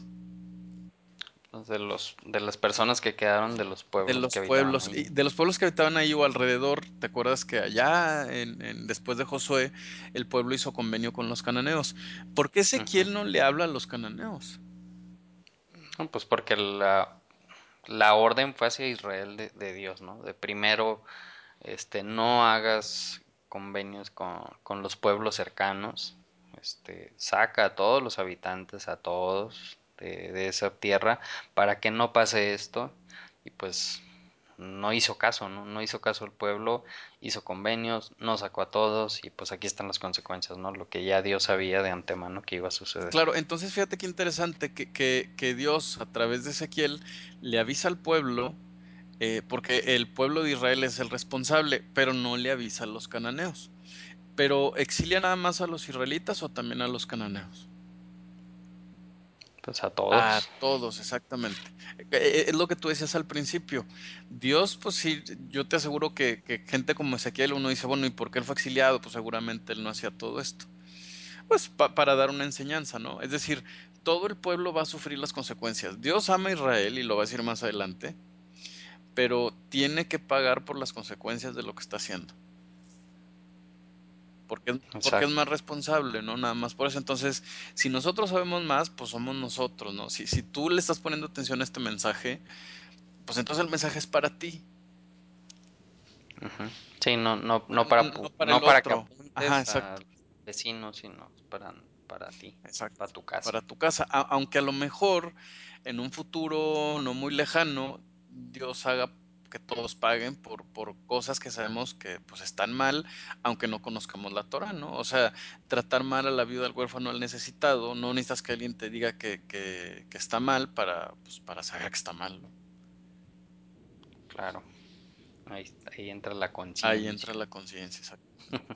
De los de las personas que quedaron de los pueblos de los que pueblos ahí. de los pueblos que habitaban ahí o alrededor te acuerdas que allá en, en, después de Josué el pueblo hizo convenio con los cananeos ¿por qué Ezequiel uh -huh. no le habla a los cananeos? No, pues porque la, la orden fue hacia Israel de, de, Dios no de primero este no hagas convenios con, con los pueblos cercanos este saca a todos los habitantes a todos de, esa tierra para que no pase esto y pues no hizo caso, ¿no? no hizo caso el pueblo, hizo convenios, no sacó a todos y pues aquí están las consecuencias, ¿no? Lo que ya Dios sabía de antemano que iba a suceder. Claro, entonces fíjate qué interesante que, que, que Dios a través de Ezequiel le avisa al pueblo, eh, porque el pueblo de Israel es el responsable, pero no le avisa a los cananeos. Pero exilia nada más a los israelitas o también a los cananeos. Pues a todos. A todos, exactamente. Es lo que tú decías al principio. Dios, pues sí, yo te aseguro que, que, gente como Ezequiel, uno dice, bueno, ¿y por qué él fue exiliado? Pues seguramente él no hacía todo esto. Pues pa para dar una enseñanza, ¿no? Es decir, todo el pueblo va a sufrir las consecuencias. Dios ama a Israel y lo va a decir más adelante, pero tiene que pagar por las consecuencias de lo que está haciendo porque, porque es más responsable, ¿no? Nada más por eso. Entonces, si nosotros sabemos más, pues somos nosotros, ¿no? Si, si tú le estás poniendo atención a este mensaje, pues entonces el mensaje es para ti. Uh -huh. Sí, no, no, no para, no, no para, no para que Ajá, exacto. vecinos, sino para, para ti, exacto. para tu casa. Para tu casa, a, aunque a lo mejor en un futuro no muy lejano, Dios haga que todos paguen por, por cosas que sabemos que pues están mal, aunque no conozcamos la Torah, ¿no? O sea, tratar mal a la viuda, al huérfano, al necesitado, no necesitas que alguien te diga que, que, está mal para, pues, para saber que está mal, ¿no? Claro. Ahí, ahí entra la conciencia. Ahí entra la conciencia, exacto.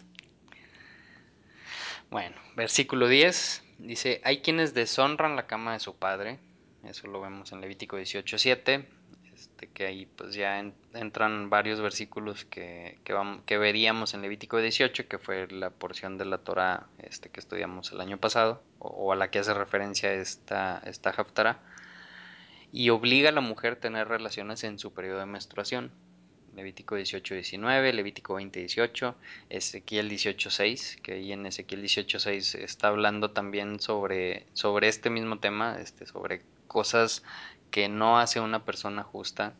bueno, versículo 10 dice, hay quienes deshonran la cama de su padre, eso lo vemos en Levítico 18.7, este, que ahí pues ya entran varios versículos que, que, veríamos en Levítico 18, que fue la porción de la Torah este, que estudiamos el año pasado, o, a la que hace referencia esta, esta Haftarah, y obliga a la mujer a tener relaciones en su periodo de menstruación. Levítico 18, 19, Levítico 20, 18, Ezequiel 18, 6, que ahí en Ezequiel 18, 6 está hablando también sobre, sobre este mismo tema, este, sobre cosas que no hace una persona justa.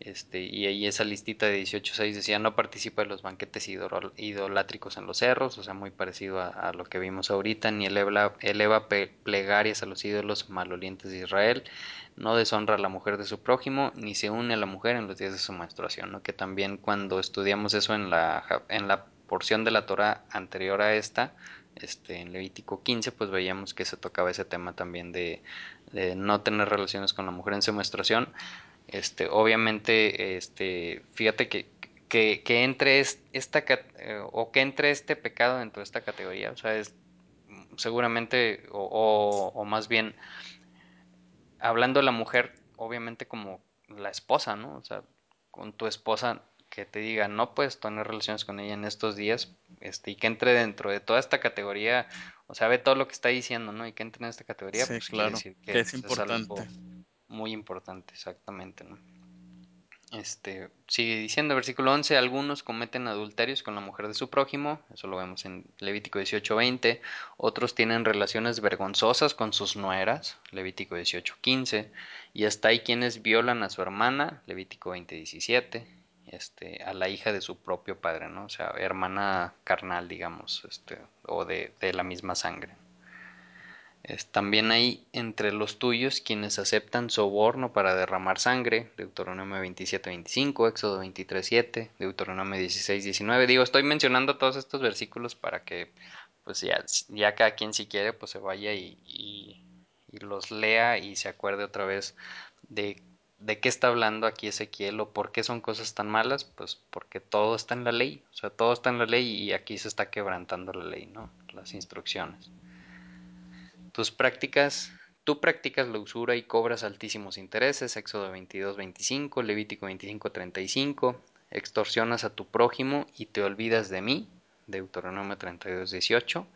Este, y ahí esa listita de 18.6 decía no participa de los banquetes idolátricos en los cerros, o sea, muy parecido a, lo que vimos ahorita, ni eleva, eleva plegarias a los ídolos malolientes de Israel, no deshonra a la mujer de su prójimo, ni se une a la mujer en los días de su menstruación, ¿no? que también cuando estudiamos eso en la, en la porción de la Torah anterior a esta, este, en Levítico 15, pues veíamos que se tocaba ese tema también de, no tener relaciones con la mujer en su menstruación. Este, obviamente, este, fíjate que, que, entre esta eh, o que entre este pecado dentro de esta categoría, o sea, es seguramente, o, o más bien, hablando de la mujer, obviamente como la esposa, ¿no? O sea, con tu esposa que te diga no puedes tener relaciones con ella en estos días, este, y que entre dentro de toda esta categoría, o sea, ve todo lo que está diciendo, ¿no? Y que entre en esta categoría, pues claro, decir que, es importante. muy importante, exactamente, ¿no? Este, sigue diciendo, versículo 11, algunos cometen adulterios con la mujer de su prójimo, eso lo vemos en Levítico 18:20, otros tienen relaciones vergonzosas con sus nueras, Levítico 18:15, y hasta hay quienes violan a su hermana, Levítico 20:17, este, a la hija de su propio padre, ¿no? O sea, hermana carnal, digamos, este, o de, de la misma sangre también hay entre los tuyos quienes aceptan soborno para derramar sangre, Deuteronomio 27-25, Éxodo 23-7, Deuteronomio 16-19. Digo, estoy mencionando todos estos versículos para que pues ya, ya cada quien si quiere pues se vaya y, y, los lea y se acuerde otra vez de, de qué está hablando aquí Ezequiel o por qué son cosas tan malas, pues porque todo está en la ley, o sea, todo está en la ley y aquí se está quebrantando la ley, ¿no? Las instrucciones. Tus prácticas, tú practicas la usura y cobras altísimos intereses, Éxodo 22, 25, Levítico 25, 35, extorsionas a tu prójimo y te olvidas de mí, Deuteronomio 32, 18.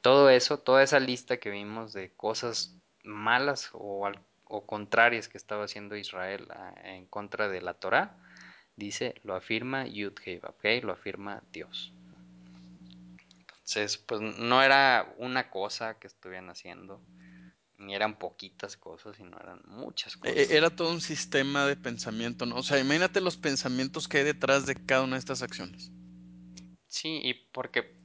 Todo eso, toda esa lista que vimos de cosas malas o, o contrarias que estaba haciendo Israel ah, en contra de la Torah, dice, lo afirma Yud ¿ok? Lo afirma Dios. Entonces, pues no era una cosa que estuvieran haciendo, ni eran poquitas cosas, sino eran muchas e-, cosas. Era todo un sistema de pensamiento, ¿no? O sea, imagínate los pensamientos que hay detrás de cada una de estas acciones. Sí, y porque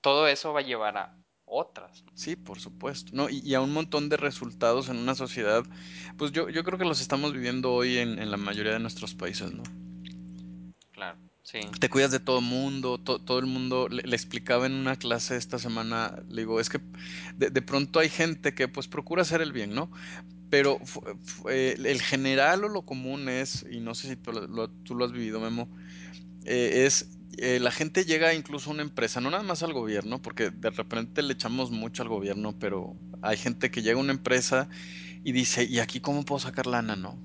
todo eso va a llevar a otras. Sí, por supuesto, ¿no? Y, a un montón de resultados en una sociedad, pues yo, yo creo que los estamos viviendo hoy en, en la mayoría de nuestros países, ¿no? Claro. Te cuidas de todo el mundo, todo el mundo, le, explicaba en una clase esta semana, le digo, es que de, pronto hay gente que pues procura hacer el bien, ¿no? Pero el general o lo común es, y no sé si tú lo, has vivido, Memo, eh, es eh, la gente llega incluso a una empresa, no nada más al gobierno, porque de repente le echamos mucho al gobierno, pero hay gente que llega a una empresa y dice, ¿y aquí cómo puedo sacar lana, no?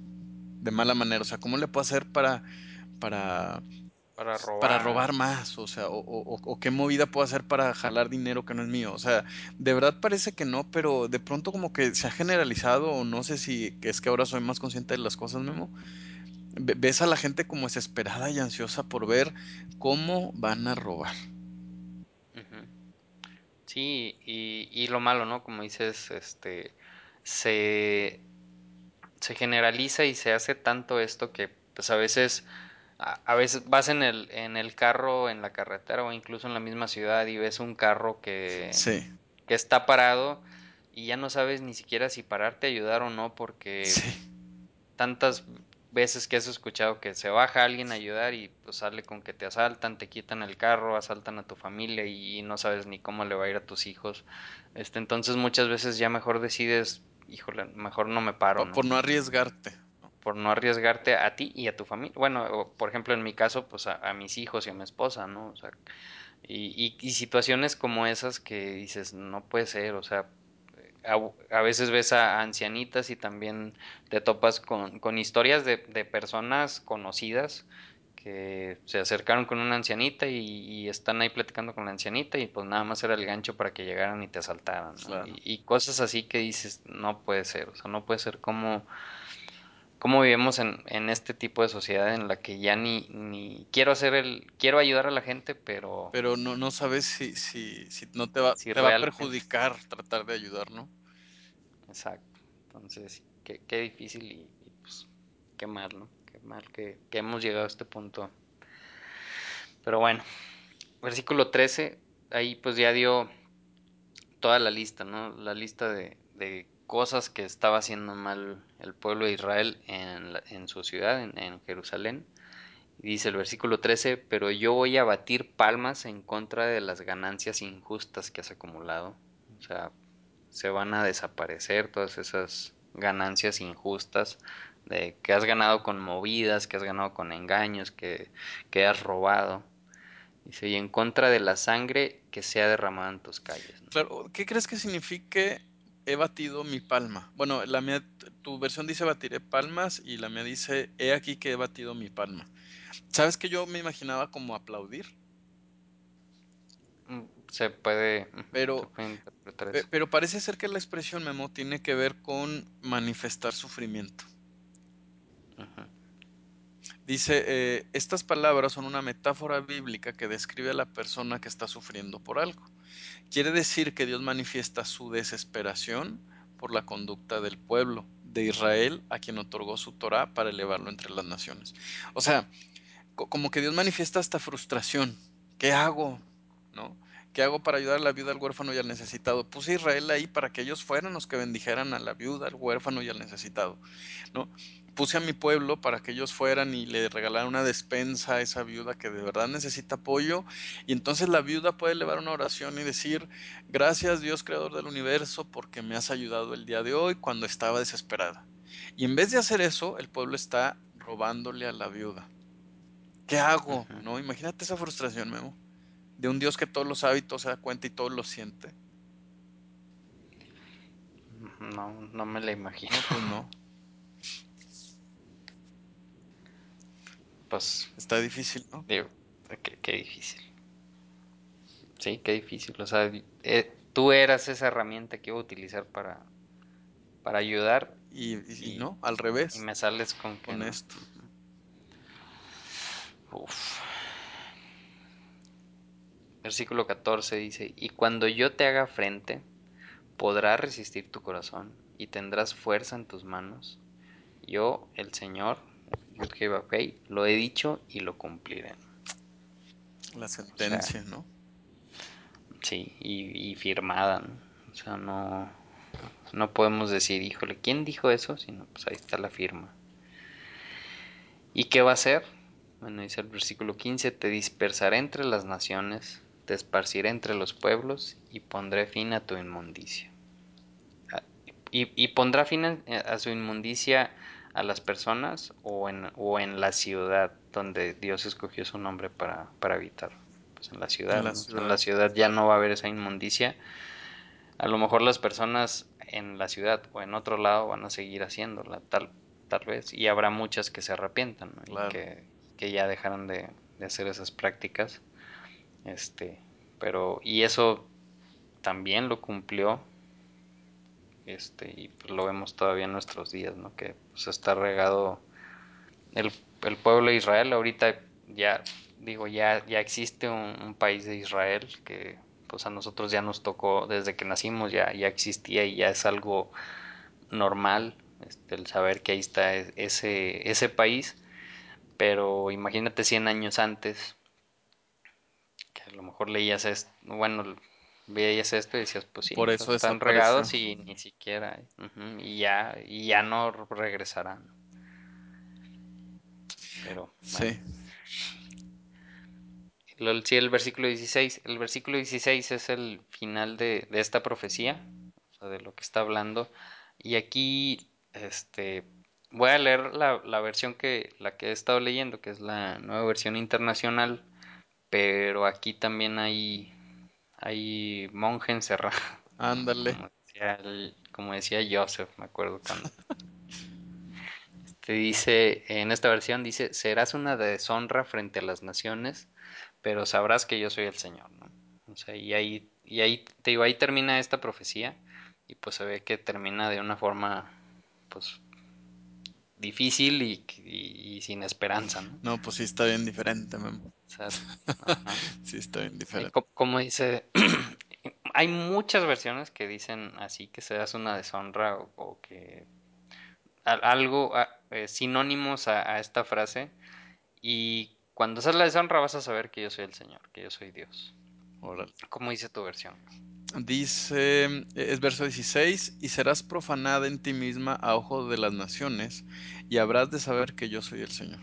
De mala manera, o sea, ¿cómo le puedo hacer para, para para robar. Para robar más, o sea, o, qué movida puedo hacer para jalar dinero que no es mío. O sea, de verdad parece que no, pero de pronto como que se ha generalizado, o no sé si es que ahora soy más consciente de las cosas, Memo. Ves a la gente como desesperada y ansiosa por ver cómo van a robar. Sí, y, y lo malo, ¿no? Como dices, este, se, se generaliza y se hace tanto esto que pues a veces a, veces vas en el, en el carro, en la carretera o incluso en la misma ciudad y ves un carro que, que está parado y ya no sabes ni siquiera si pararte a ayudar o no porque tantas veces que has escuchado que se baja alguien a ayudar y pues sale con que te asaltan, te quitan el carro, asaltan a tu familia y, no sabes ni cómo le va a ir a tus hijos. Este, entonces muchas veces ya mejor decides, híjole, mejor no me paro. Por no, arriesgarte. Por no arriesgarte a ti y a tu familia. Bueno, por ejemplo, en mi caso, pues a, mis hijos y a mi esposa, ¿no? O sea, y, y situaciones como esas que dices, no puede ser, o sea, a, veces ves a ancianitas y también te topas con, con historias de, de, personas conocidas que se acercaron con una ancianita y, están ahí platicando con la ancianita y pues nada más era el gancho para que llegaran y te asaltaran. Y, cosas así que dices, no puede ser, o sea, no puede ser como, como vivimos en, en, este tipo de sociedad en la que ya ni, ni quiero hacer el, quiero ayudar a la gente, pero... Pero no, no sabes si, si, si no te va, te va a perjudicar tratar de ayudar, ¿no? Exacto. Entonces, qué, qué difícil y, pues qué mal, ¿no? Qué mal que, hemos llegado a este punto. Pero bueno, versículo 13, ahí pues ya dio toda la lista, ¿no? La lista de, de cosas que estaba haciendo mal el pueblo de Israel en, su ciudad, en, Jerusalén. Dice el versículo 13, pero yo voy a batir palmas en contra de las ganancias injustas que has acumulado. O sea, se van a desaparecer todas esas ganancias injustas de que has ganado con movidas, que has ganado con engaños, que, que has robado. Dice, y en contra de la sangre que se ha derramado en tus calles. Claro, ¿qué crees que signifique he batido mi palma? Bueno, la mía, tu versión dice batiré palmas y la mía dice he aquí que he batido mi palma. ¿Sabes que yo me imaginaba como aplaudir? Mm, se puede, pero, Pero parece ser que la expresión memo tiene que ver con manifestar sufrimiento. Dice, eh, estas palabras son una metáfora bíblica que describe a la persona que está sufriendo por algo. Quiere decir que Dios manifiesta su desesperación por la conducta del pueblo de Israel a quien otorgó su Torah para elevarlo entre las naciones. O sea, como que Dios manifiesta esta frustración. ¿Qué hago? ¿No? ¿Qué hago para ayudar a la viuda, al huérfano y al necesitado? Puse a Israel ahí para que ellos fueran los que bendijeran a la viuda, al huérfano y al necesitado. ¿no? Puse a mi pueblo para que ellos fueran y le regalaran una despensa a esa viuda que de verdad necesita apoyo. Y entonces la viuda puede elevar una oración y decir, gracias Dios creador del universo porque me has ayudado el día de hoy cuando estaba desesperada. Y en vez de hacer eso, el pueblo está robándole a la viuda. ¿Qué hago? ¿No? Imagínate esa frustración, Memo de un Dios que todos los hábitos se da cuenta y todos lo siente. No, no me la imagino. pues no. Pues está difícil, ¿no? Digo, qué, difícil. Sí, qué difícil. O sea, eh, tú eras esa herramienta que iba a utilizar para, para ayudar. Y, no, al revés. Y me sales con, con esto. Uf. Versículo 14 dice, y cuando yo te haga frente, podrá resistir tu corazón y tendrás fuerza en tus manos. Yo, el Señor, lo he dicho y lo cumpliré. La sentencia, ¿no? Sí, y, firmada, O sea, no, no podemos decir, híjole, ¿quién dijo eso? Sino, pues ahí está la firma. ¿Y qué va a hacer? Bueno, dice el versículo 15, te dispersaré entre las naciones, te esparciré entre los pueblos y pondré fin a tu inmundicia. Ah, y, pondrá fin a, su inmundicia a las personas o en, o en la ciudad donde Dios escogió su nombre para, para habitar. Pues en la ciudad. En la, ciudad. en la ciudad ya no va a haber esa inmundicia. A lo mejor las personas en la ciudad o en otro lado van a seguir haciéndola, tal, tal vez. Y habrá muchas que se arrepientan y que, que, ya dejaron de, de hacer esas prácticas. Este, pero, y eso también lo cumplió. Este, y pues lo vemos todavía en nuestros días, ¿no? Que pues está regado el, el pueblo de Israel. Ahorita ya, digo, ya, ya existe un, país de Israel que pues a nosotros ya nos tocó desde que nacimos, ya, ya existía y ya es algo normal este, el saber que ahí está ese, ese país. Pero imagínate 100 años antes, a lo mejor leías esto, bueno, veías esto y decías, pues sí, Por eso están regados y ni siquiera, y ya, y ya no regresarán. Pero, sí. sí, el versículo 16. El versículo 16 es el final de, de esta profecía, o sea, de lo que está hablando. Y aquí, este, voy a leer la, la, versión que, la que he estado leyendo, que es la nueva versión internacional, pero aquí también hay, hay monje encerrado. Ándale. Como decía, como decía Joseph, me acuerdo cuando te dice, en esta versión dice, serás una deshonra frente a las naciones, pero sabrás que yo soy el Señor, ¿no? O sea, y ahí, y ahí, te digo, ahí termina esta profecía, y pues se ve que termina de una forma, pues, difícil y, sin esperanza, ¿no? No, pues sí está bien diferente, Memo. O sea, sí está bien diferente. Como dice, hay muchas versiones que dicen así, que serás una deshonra o que algo eh, sinónimos a, esta frase y cuando seas la deshonra vas a saber que yo soy el Señor, que yo soy Dios. ¿Cómo dice tu versión? Dice, es verso 16, y serás profanada en ti misma a ojo de las naciones, y habrás de saber que yo soy el Señor.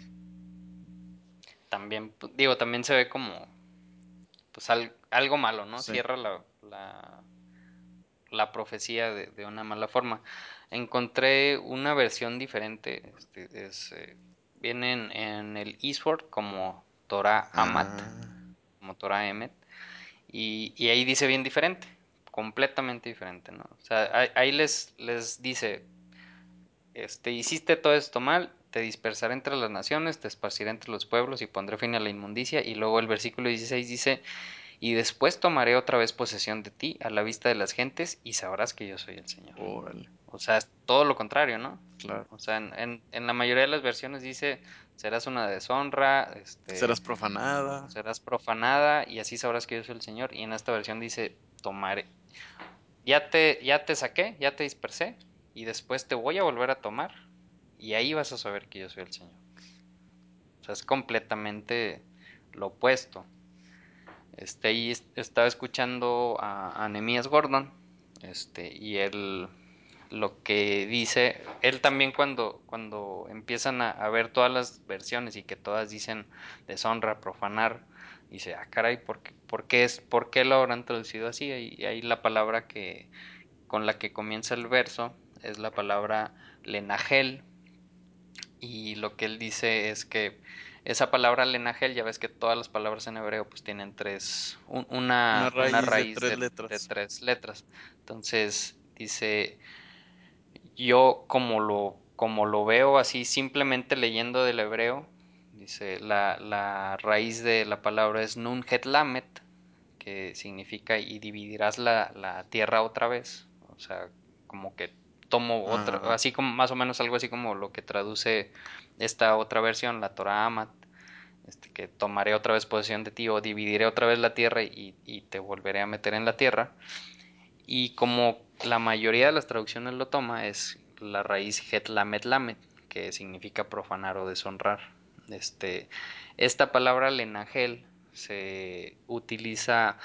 También, digo, también se ve como, pues algo malo, ¿no? Cierra la, la, profecía de, de, una mala forma encontré una versión diferente. Este, es, eh, vienen en el eSword como Torah Amat, ah. como Torah Emet, y, y, ahí dice bien diferente, completamente diferente, ¿no? O sea, ahí, les, les dice, este, hiciste todo esto mal, te dispersaré entre las naciones, te esparciré entre los pueblos y pondré fin a la inmundicia. Y luego el versículo 16 dice, y después tomaré otra vez posesión de ti a la vista de las gentes y sabrás que yo soy el Señor. O sea, es todo lo contrario, ¿no? Claro. O sea, en, en, la mayoría de las versiones dice, serás una deshonra, este, serás profanada. Serás profanada y así sabrás que yo soy el Señor. Y en esta versión dice, tomaré. Ya te, ya te saqué, ya te dispersé y después te voy a volver a tomar y ahí vas a saber que yo soy el Señor. O sea, es completamente lo opuesto. Este, estaba escuchando a, a Gordon, este, y él lo que dice, él también cuando, cuando empiezan a, ver todas las versiones y que todas dicen deshonra, profanar, dice, ah, caray, ¿por qué, por qué, es, ¿por qué lo habrán traducido así? Y ahí la palabra que, con la que comienza el verso es la palabra lenagel, y lo que él dice es que esa palabra lenagel, ya ves que todas las palabras en hebreo pues tienen tres, una, raíz, de, tres letras. Entonces dice, yo como lo, como lo veo así simplemente leyendo del hebreo, dice, la, la raíz de la palabra es nun het lamet, que significa y dividirás la, la tierra otra vez. O sea, como que tomo otra, ah. así como más o menos algo así como lo que traduce esta otra versión, la Torah Amat, este, que tomaré otra vez posesión de ti o dividiré otra vez la tierra y, y te volveré a meter en la tierra. Y como la mayoría de las traducciones lo toma, es la raíz het lamet lamet, que significa profanar o deshonrar. Este, esta palabra lenagel se utiliza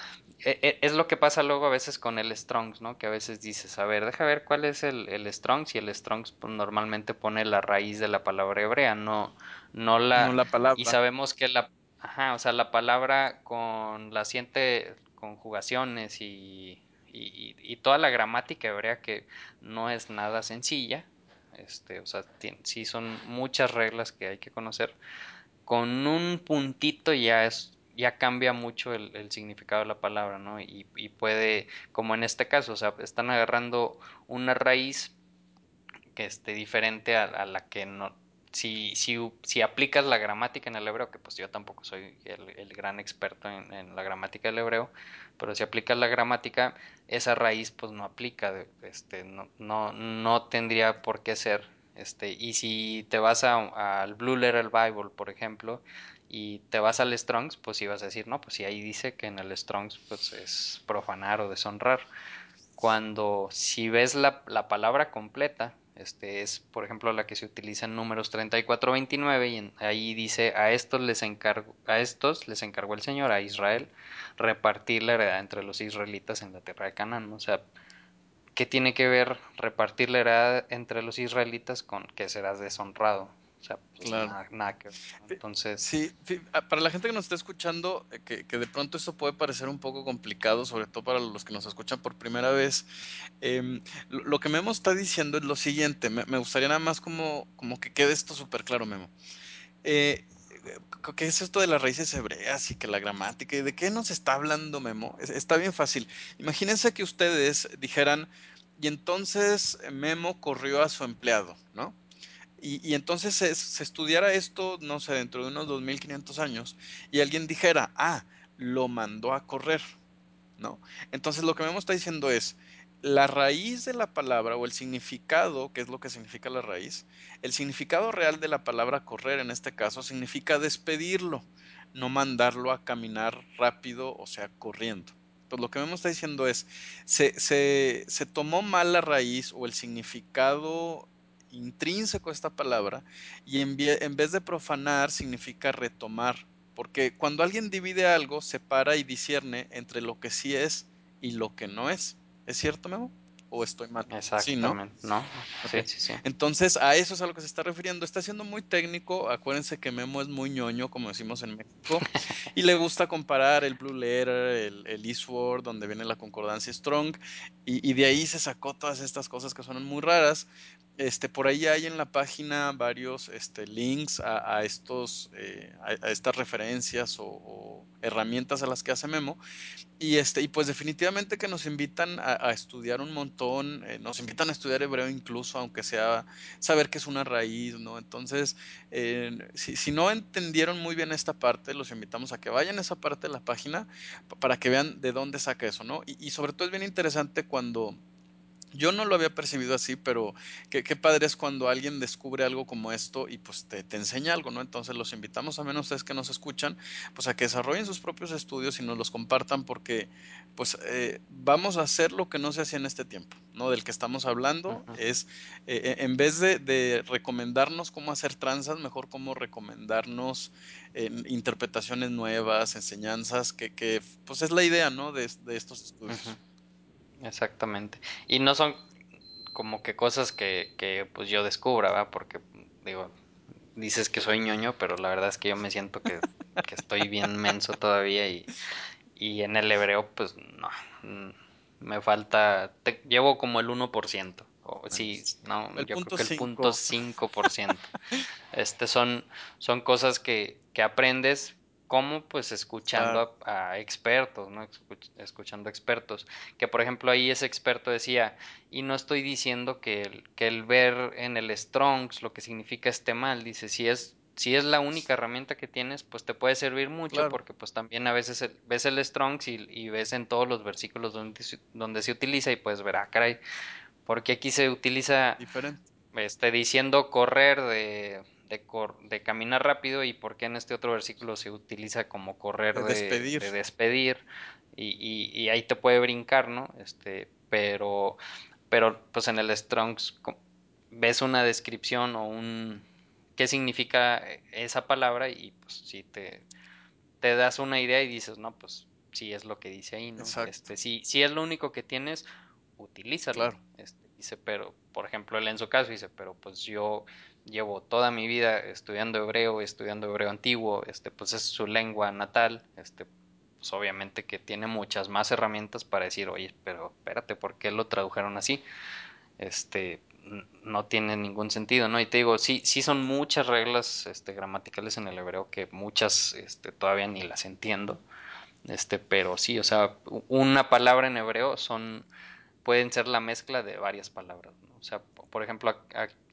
e, e, es lo que pasa luego a veces con el Strongs, ¿no? Que a veces dices, a ver, deja ver cuál es el, el Strongs y el Strongs pues, normalmente pone la raíz de la palabra hebrea, no, no la, no la palabra. Y sabemos que la, ajá, o sea, la palabra con la siguiente conjugaciones y, y, y, toda la gramática hebrea que no es nada sencilla, este, o sea, sí son muchas reglas que hay que conocer. Con un puntito ya es ya cambia mucho el, significado de la palabra, ¿no? Y, puede, como en este caso, o sea, están agarrando una raíz que esté diferente a, la que no... Si, si, si, aplicas la gramática en el hebreo, que pues yo tampoco soy el, gran experto en, la gramática del hebreo, pero si aplicas la gramática, esa raíz pues no aplica, este, no, no, no tendría por qué ser. Este, y si te vas al Blue Letter Bible, por ejemplo, y te vas al Strongs, pues ibas a decir, no, pues si ahí dice que en el Strongs pues es profanar o deshonrar. Cuando si ves la, la palabra completa, este es por ejemplo la que se utiliza en números 34 29 y ahí dice a estos les encargo a estos les encargó el Señor a Israel repartir la heredad entre los israelitas en la tierra de Canaán, o sea, ¿qué tiene que ver repartir la heredad entre los israelitas con que serás deshonrado? O sea, pues nada, que Entonces. Sí, ah, para la gente que nos está escuchando, eh, que, que, de pronto esto puede parecer un poco complicado, sobre todo para los que nos escuchan por primera vez. Em, lo, que Memo está diciendo es lo siguiente. Me, gustaría nada más como, como que quede esto súper claro, Memo. Eh, ¿Qué es esto de las raíces hebreas y que la gramática? ¿Y de qué nos está hablando Memo? Está bien fácil. Imagínense que ustedes dijeran, y entonces Memo corrió a su empleado, ¿no? Y, entonces se, estudiara esto, no sé, dentro de unos 2500 años, y alguien dijera, ah, lo mandó a correr, ¿no? Entonces lo que Memo está diciendo es, la raíz de la palabra o el significado, que es lo que significa la raíz, el significado real de la palabra correr en este caso significa despedirlo, no mandarlo a caminar rápido, o sea, corriendo. Entonces lo que Memo está diciendo es, se, se, se tomó mal la raíz o el significado intrínseco esta palabra y en, vez de profanar significa retomar, porque cuando alguien divide algo, separa y discierne entre lo que sí es y lo que no es. ¿Es cierto, Memo? ¿O estoy mal? Exactamente, ¿no? ¿no? Sí, sí, sí. Entonces, a eso es a lo que se está refiriendo. Está siendo muy técnico. Acuérdense que Memo es muy ñoño, como decimos en México. y le gusta comparar el Blue Letter, el, el Eastward, donde viene la concordancia Strong. Y, y, de ahí se sacó todas estas cosas que son muy raras. Este, por ahí hay en la página varios este, links a, estos, eh, a, estas referencias o, herramientas a las que hace Memo. Y, este, y pues definitivamente que nos invitan a, estudiar un montón, eh, nos invitan a estudiar hebreo incluso, aunque sea saber que es una raíz, ¿no? Entonces, eh, si, no entendieron muy bien esta parte, los invitamos a que vayan a esa parte de la página para que vean de dónde saca eso, ¿no? y sobre todo es bien interesante cuando yo no lo había percibido así, pero qué, padre es cuando alguien descubre algo como esto y pues te, enseña algo, ¿no? Entonces los invitamos, a menos ustedes que nos escuchan, pues a que desarrollen sus propios estudios y nos los compartan porque pues eh, vamos a hacer lo que no se hacía en este tiempo, ¿no? Del que estamos hablando es, eh, eh, en vez de, recomendarnos cómo hacer tranzas, mejor cómo recomendarnos interpretaciones nuevas, enseñanzas, que, que, pues es la idea, ¿no? De, estos estudios. Exactamente. Y no son como que cosas que, que pues yo descubra, ¿verdad? Porque digo, dices que soy ñoño, pero la verdad es que yo me siento que, estoy bien menso todavía y, y, en el hebreo pues no, mm, me falta, llevo como el 1%. O, sí, no, yo creo que el punto 5%. este son, son cosas que, que aprendes ¿Cómo? Pues escuchando a, expertos, ¿no? Escuchando a expertos. Que por ejemplo ahí ese experto decía, y no estoy diciendo que el, que el ver en el Strongs lo que significa esté mal, dice, si es, si es la única herramienta que tienes, pues te puede servir mucho, porque pues también a veces ves el Strongs y, ves en todos los versículos donde, donde se utiliza y puedes ver, ah, caray, porque aquí se utiliza... Diferente. Este, diciendo correr de de, caminar rápido y por qué en este otro versículo se utiliza como correr de, despedir, y, ahí te puede brincar, ¿no? Este, pero, pero pues en el Strongs ves una descripción o un qué significa esa palabra y pues si te, te das una idea y dices, no, pues sí es lo que dice ahí, ¿no? Este, si, si es lo único que tienes, utilízalo. Este, dice, pero, por ejemplo, él en su caso dice, pero pues yo llevo toda mi vida estudiando hebreo, estudiando hebreo antiguo, este, pues es su lengua natal, este, pues obviamente que tiene muchas más herramientas para decir, oye, pero espérate, ¿por qué lo tradujeron así? Este, no tiene ningún sentido, ¿no? Y te digo, sí, sí son muchas reglas este, gramaticales en el hebreo que muchas este, todavía ni las entiendo, este, pero sí, o sea, una palabra en hebreo son, pueden ser la mezcla de varias palabras, ¿no? O sea, por ejemplo,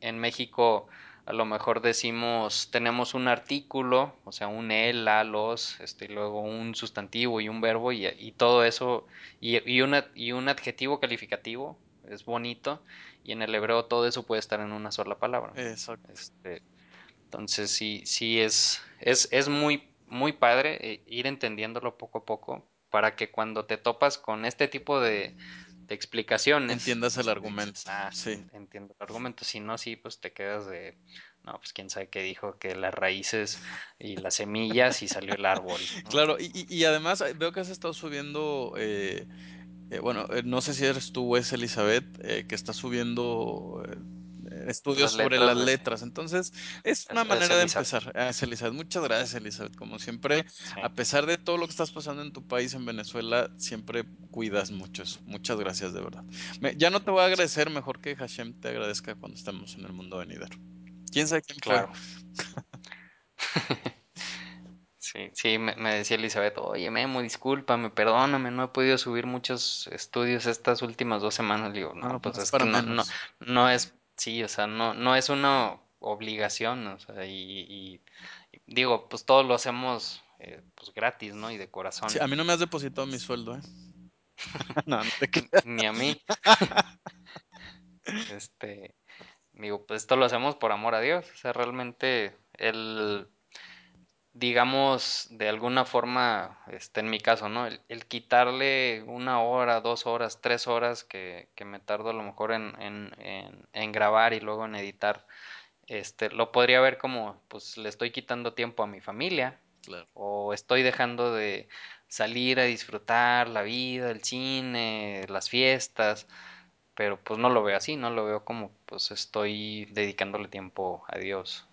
en México a lo mejor decimos, tenemos un artículo, o sea, un el, la, los, este, y luego un sustantivo y un verbo y, todo eso, y, y, y un adjetivo calificativo, es bonito, y en el hebreo todo eso puede estar en una sola palabra. Exacto. Este, entonces sí, sí es, es, es muy, muy padre eh, ir entendiéndolo poco a poco para que cuando te topas con este tipo de, explicaciones. Entiendas el argumento. Ah, sí. Entiendo el argumento. Si no, sí, pues te quedas de. No, pues quién sabe qué dijo, que las raíces y las semillas y salió el árbol. Claro, y, y, además eh, veo que has estado subiendo. Eh, eh, bueno, no sé si eres tú o es Elizabeth, que está subiendo estudios sobre las letras. Entonces, es una manera de empezar. Ah, Elizabeth. Muchas gracias, Elizabeth. Como siempre, a pesar de todo lo que estás pasando en tu país, en Venezuela, siempre cuidas mucho eso. Muchas gracias, de verdad. ya no te voy a agradecer, mejor que Hashem te agradezca cuando estemos en el mundo venidero. ¿Quién sabe quién claro. Sí, sí, me, decía Elizabeth, oye Memo, discúlpame, perdóname, no he podido subir muchos estudios estas últimas dos semanas. digo, no, pues, pues es que no, no, no, es, sí, o sea, no, no es una obligación, o sea, y, digo, pues todos lo hacemos eh, pues gratis, ¿no? Y de corazón. Sí, a mí no me has depositado mi sueldo, ¿eh? no, no te Ni a mí. este, digo, pues esto lo hacemos por amor a Dios, o sea, realmente el digamos, de alguna forma, este, en mi caso, ¿no? El, quitarle una hora, dos horas, tres horas que, que me tardo a lo mejor en, en, en, grabar y luego en editar, este, lo podría ver como, pues le estoy quitando tiempo a mi familia, o estoy dejando de salir a disfrutar la vida, el cine, las fiestas, pero pues no lo veo así, no lo veo como, pues estoy dedicándole tiempo a Dios.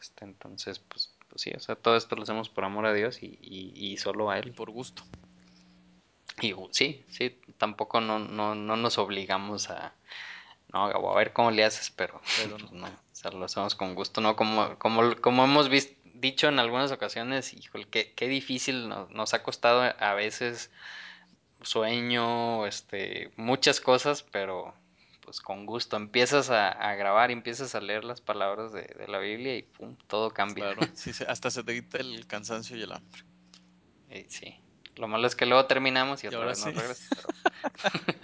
Este, entonces, pues pues sí, o sea, todo esto lo hacemos por amor a Dios y, y, solo a Él. por gusto. Y sí, sí, tampoco no, no, no nos obligamos a, no, a ver cómo le haces, pero, pues no. o sea, lo hacemos con gusto, ¿no? Como, como, como hemos visto, dicho en algunas ocasiones, híjole, qué, qué difícil nos, nos ha costado a veces sueño, este, muchas cosas, pero pues con gusto empiezas a, grabar y empiezas a leer las palabras de, la Biblia y pum, todo cambia. Claro, sí, hasta se te quita el cansancio y el hambre. sí, lo malo es que luego terminamos y, otra vez nos regresamos.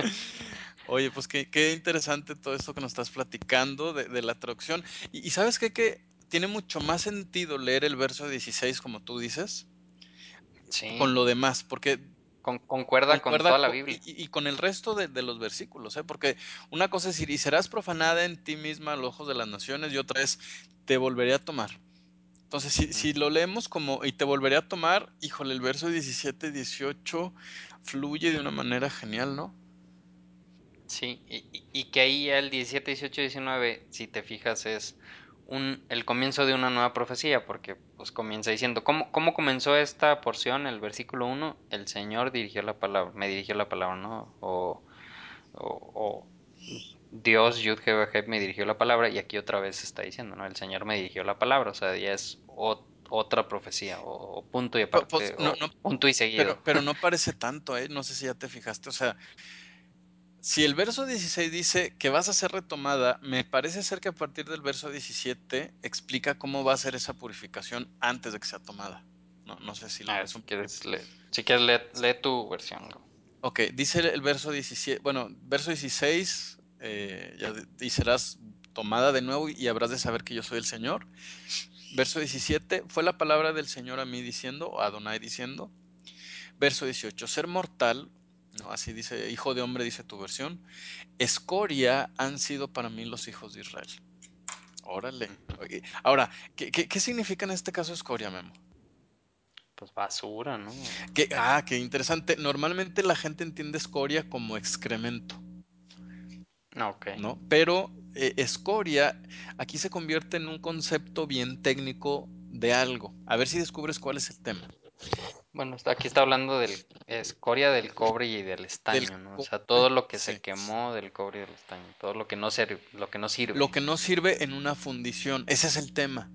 Oye, pues qué, qué, interesante todo esto que nos estás platicando de, la traducción. Y, sabes qué? que tiene mucho más sentido leer el verso 16, como tú dices, sí. con lo demás, porque concuerda, con toda la Biblia. Y, con el resto de, los versículos, ¿eh? porque una cosa es decir, y serás profanada en ti misma a los ojos de las naciones, y otra es, te volveré a tomar. Entonces, si, si lo leemos como, y te volveré a tomar, híjole, el verso 17, 18 fluye de una manera genial, ¿no? Sí, y, y que ahí el 17, 18, 19, si te fijas, es un, el comienzo de una nueva profecía, porque pues comienza diciendo, ¿cómo, cómo comenzó esta porción? El versículo 1, el Señor dirigió la palabra, me dirigió la palabra, ¿no? O, o, Dios, Yud me dirigió la palabra, y aquí otra vez está diciendo, ¿no? El Señor me dirigió la palabra, o sea, ya es otra profecía, o, punto y aparte, pues, punto y seguido. Pero, pero no parece tanto, ¿eh? No sé si ya te fijaste, o sea, si el verso 16 dice que vas a ser retomada, me parece ser que a partir del verso 17 explica cómo va a ser esa purificación antes de que sea tomada. No, no sé si lo ah, Si quieres, si quieres lee, tu versión. Ok, dice el verso 17, bueno, verso 16, eh, ya, y serás tomada de nuevo y habrás de saber que yo soy el Señor. Verso 17, fue la palabra del Señor a mí diciendo, o a Adonai diciendo. Verso 18, ser mortal Así dice, hijo de hombre, dice tu versión. Escoria han sido para mí los hijos de Israel. Órale. Ahora, ¿qué, significa en este caso escoria, Memo? Pues basura, ¿no? ah, qué interesante. Normalmente la gente entiende escoria como excremento. Ah, ok. ¿No? Pero eh, escoria aquí se convierte en un concepto bien técnico de algo. A ver si descubres cuál es el tema. Bueno, aquí está hablando del escoria del cobre y del estaño, ¿no? O sea, todo lo que se quemó del cobre y del estaño, todo lo que no sirve, lo que no sirve. Lo que no sirve en una fundición, ese es el tema.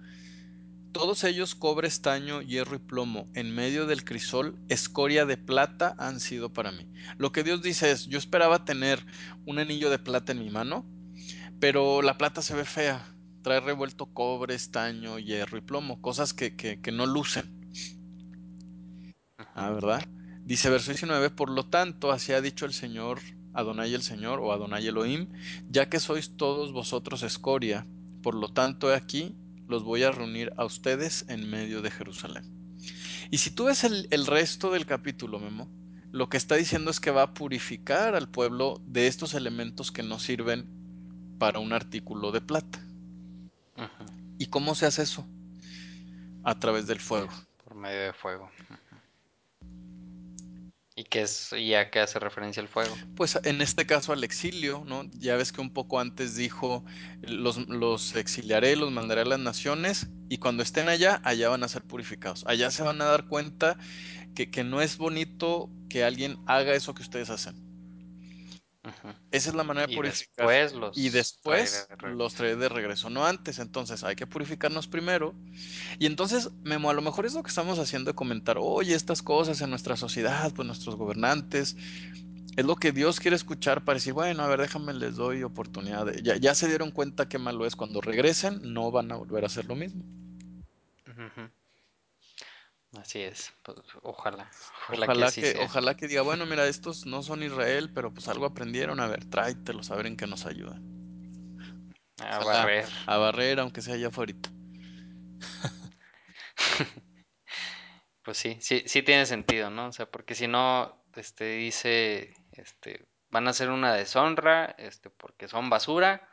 Todos ellos, cobre, estaño, hierro y plomo, en medio del crisol, escoria de plata han sido para mí. Lo que Dios dice es, yo esperaba tener un anillo de plata en mi mano, pero la plata se ve fea, trae revuelto cobre, estaño, hierro y plomo, cosas que, que no lucen. Ah, ¿verdad? Dice verso 19, por lo tanto, así ha dicho el Señor, Adonai el Señor o Adonai Elohim, ya que sois todos vosotros escoria, por lo tanto, aquí los voy a reunir a ustedes en medio de Jerusalén. Y si tú ves el, resto del capítulo, Memo, lo que está diciendo es que va a purificar al pueblo de estos elementos que no sirven para un artículo de plata. ¿Y cómo se hace eso? A través del fuego. Por medio de fuego. ¿Y, qué es, y a qué hace referencia el fuego? Pues en este caso al exilio, ¿no? Ya ves que un poco antes dijo, los, los exiliaré, los mandaré a las naciones y cuando estén allá, allá van a ser purificados. Allá se van a dar cuenta que, que no es bonito que alguien haga eso que ustedes hacen. Esa es la manera de purificar. Después los y después los traeré de regreso, no antes. Entonces hay que purificarnos primero. Y entonces, Memo, a lo mejor es lo que estamos haciendo de comentar, oye, estas cosas en nuestra sociedad, pues nuestros gobernantes, es lo que Dios quiere escuchar para decir, bueno, a ver, déjame, les doy oportunidad. ya, ya, se dieron cuenta qué malo es. Cuando regresen, no van a volver a hacer lo mismo. Así es, pues, ojalá. Ojalá, que, ojalá que diga, bueno, mira, estos no son Israel, pero pues algo aprendieron, a ver, tráetelos a ver en qué nos ayudan. A barrer. A, barrer, aunque sea allá afuera. pues sí, sí, sí tiene sentido, ¿no? O sea, porque si no, este dice, este, van a hacer una deshonra, este, porque son basura,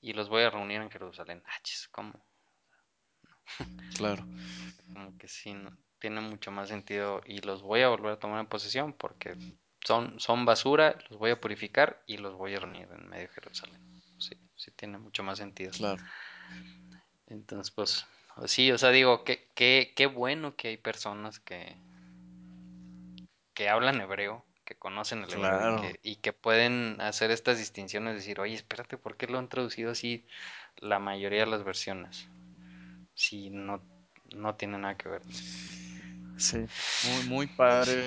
y los voy a reunir en Jerusalén. Ah, ¿cómo? claro. Como que sí, ¿no? Tiene mucho más sentido y los voy a volver a tomar en posesión porque son, son basura, los voy a purificar y los voy a reunir en medio de Jerusalén. Sí, sí tiene mucho más sentido. Claro. Entonces, pues, sí, o sea, digo, qué, qué bueno que hay personas que, que hablan hebreo, que conocen el hebreo y, que, pueden hacer estas distinciones, decir, oye, espérate, ¿por qué lo han traducido así la mayoría de las versiones? Si no, no tiene nada que ver. Sí, muy, muy padre.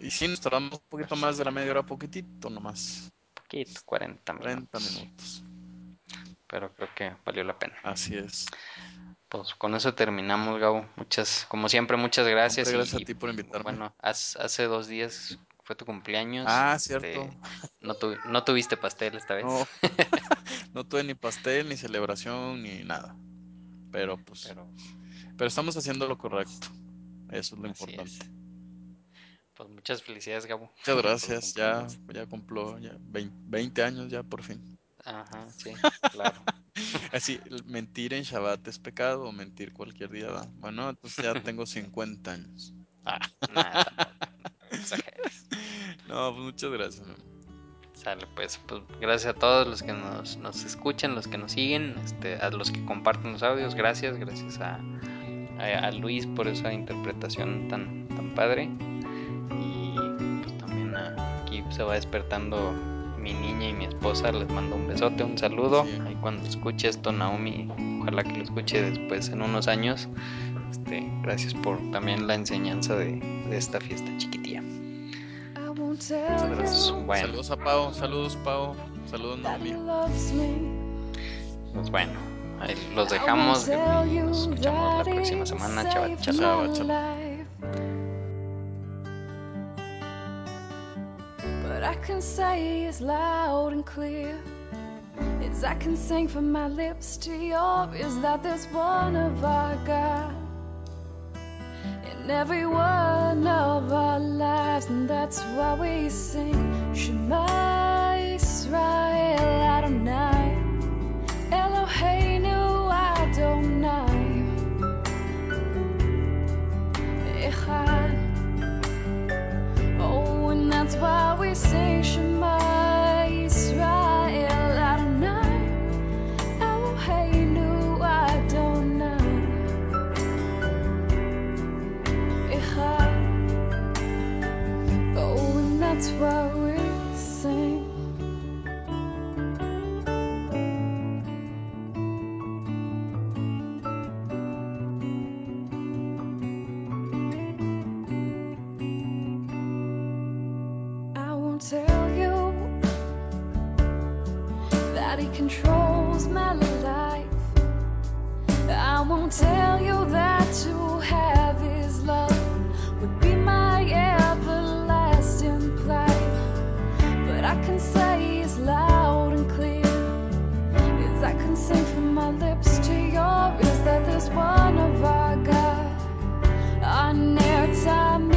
Y sí, nos tardamos un poquito más de la media hora, poquitito nomás. Poquito, 40 minutos. 40 minutos. Pero creo que valió la pena. Así es. Pues con eso terminamos, Gabo. Muchas, como siempre, muchas gracias. gracias a ti por invitarme. Bueno, hace dos días fue tu cumpleaños. Ah, cierto. Este, no, no tuviste pastel esta vez. No, no tuve ni pastel, ni celebración, ni nada. Pero pues. Pero, pero estamos haciendo lo correcto. Eso es lo importante. Pues muchas felicidades, Gabo. Muchas gracias. Ya, ya cumplió ya 20, años ya por fin. Ajá, sí, claro. Así, mentir en Shabbat es pecado o mentir cualquier día. Bueno, entonces ya tengo 50 años. Ah. no, pues muchas gracias. Sale, pues, pues, gracias a todos los que nos, nos escuchan, los que nos siguen, este, a los que comparten los audios, gracias, gracias a, a, Luis por esa interpretación tan, tan padre. Y pues también aquí se va despertando mi niña y mi esposa. Les mando un besote, un saludo. Ahí cuando escuche esto, Naomi, ojalá que lo escuche después en unos años. Este, gracias por también la enseñanza de, esta fiesta chiquitilla. Saludos a Pau, saludos Pau, saludos Naomi. Pues bueno. Ahí los dejamos nos escuchamos la próxima semana. Chava, chava. But I can say is loud and clear. It's I can sing from my lips to yours. Is that there's one of our God in every one of our lives, and that's why we sing Shema Israel Adonai. Oh, and that's why we Shema Israel Adonai. Oh, hey, no, I don't know. Oh, and that's why. Controls my life. I won't tell you that to have his love would be my everlasting plight. But I can say it's loud and clear. As I can sing from my lips to yours, that there's one of our God. Our near time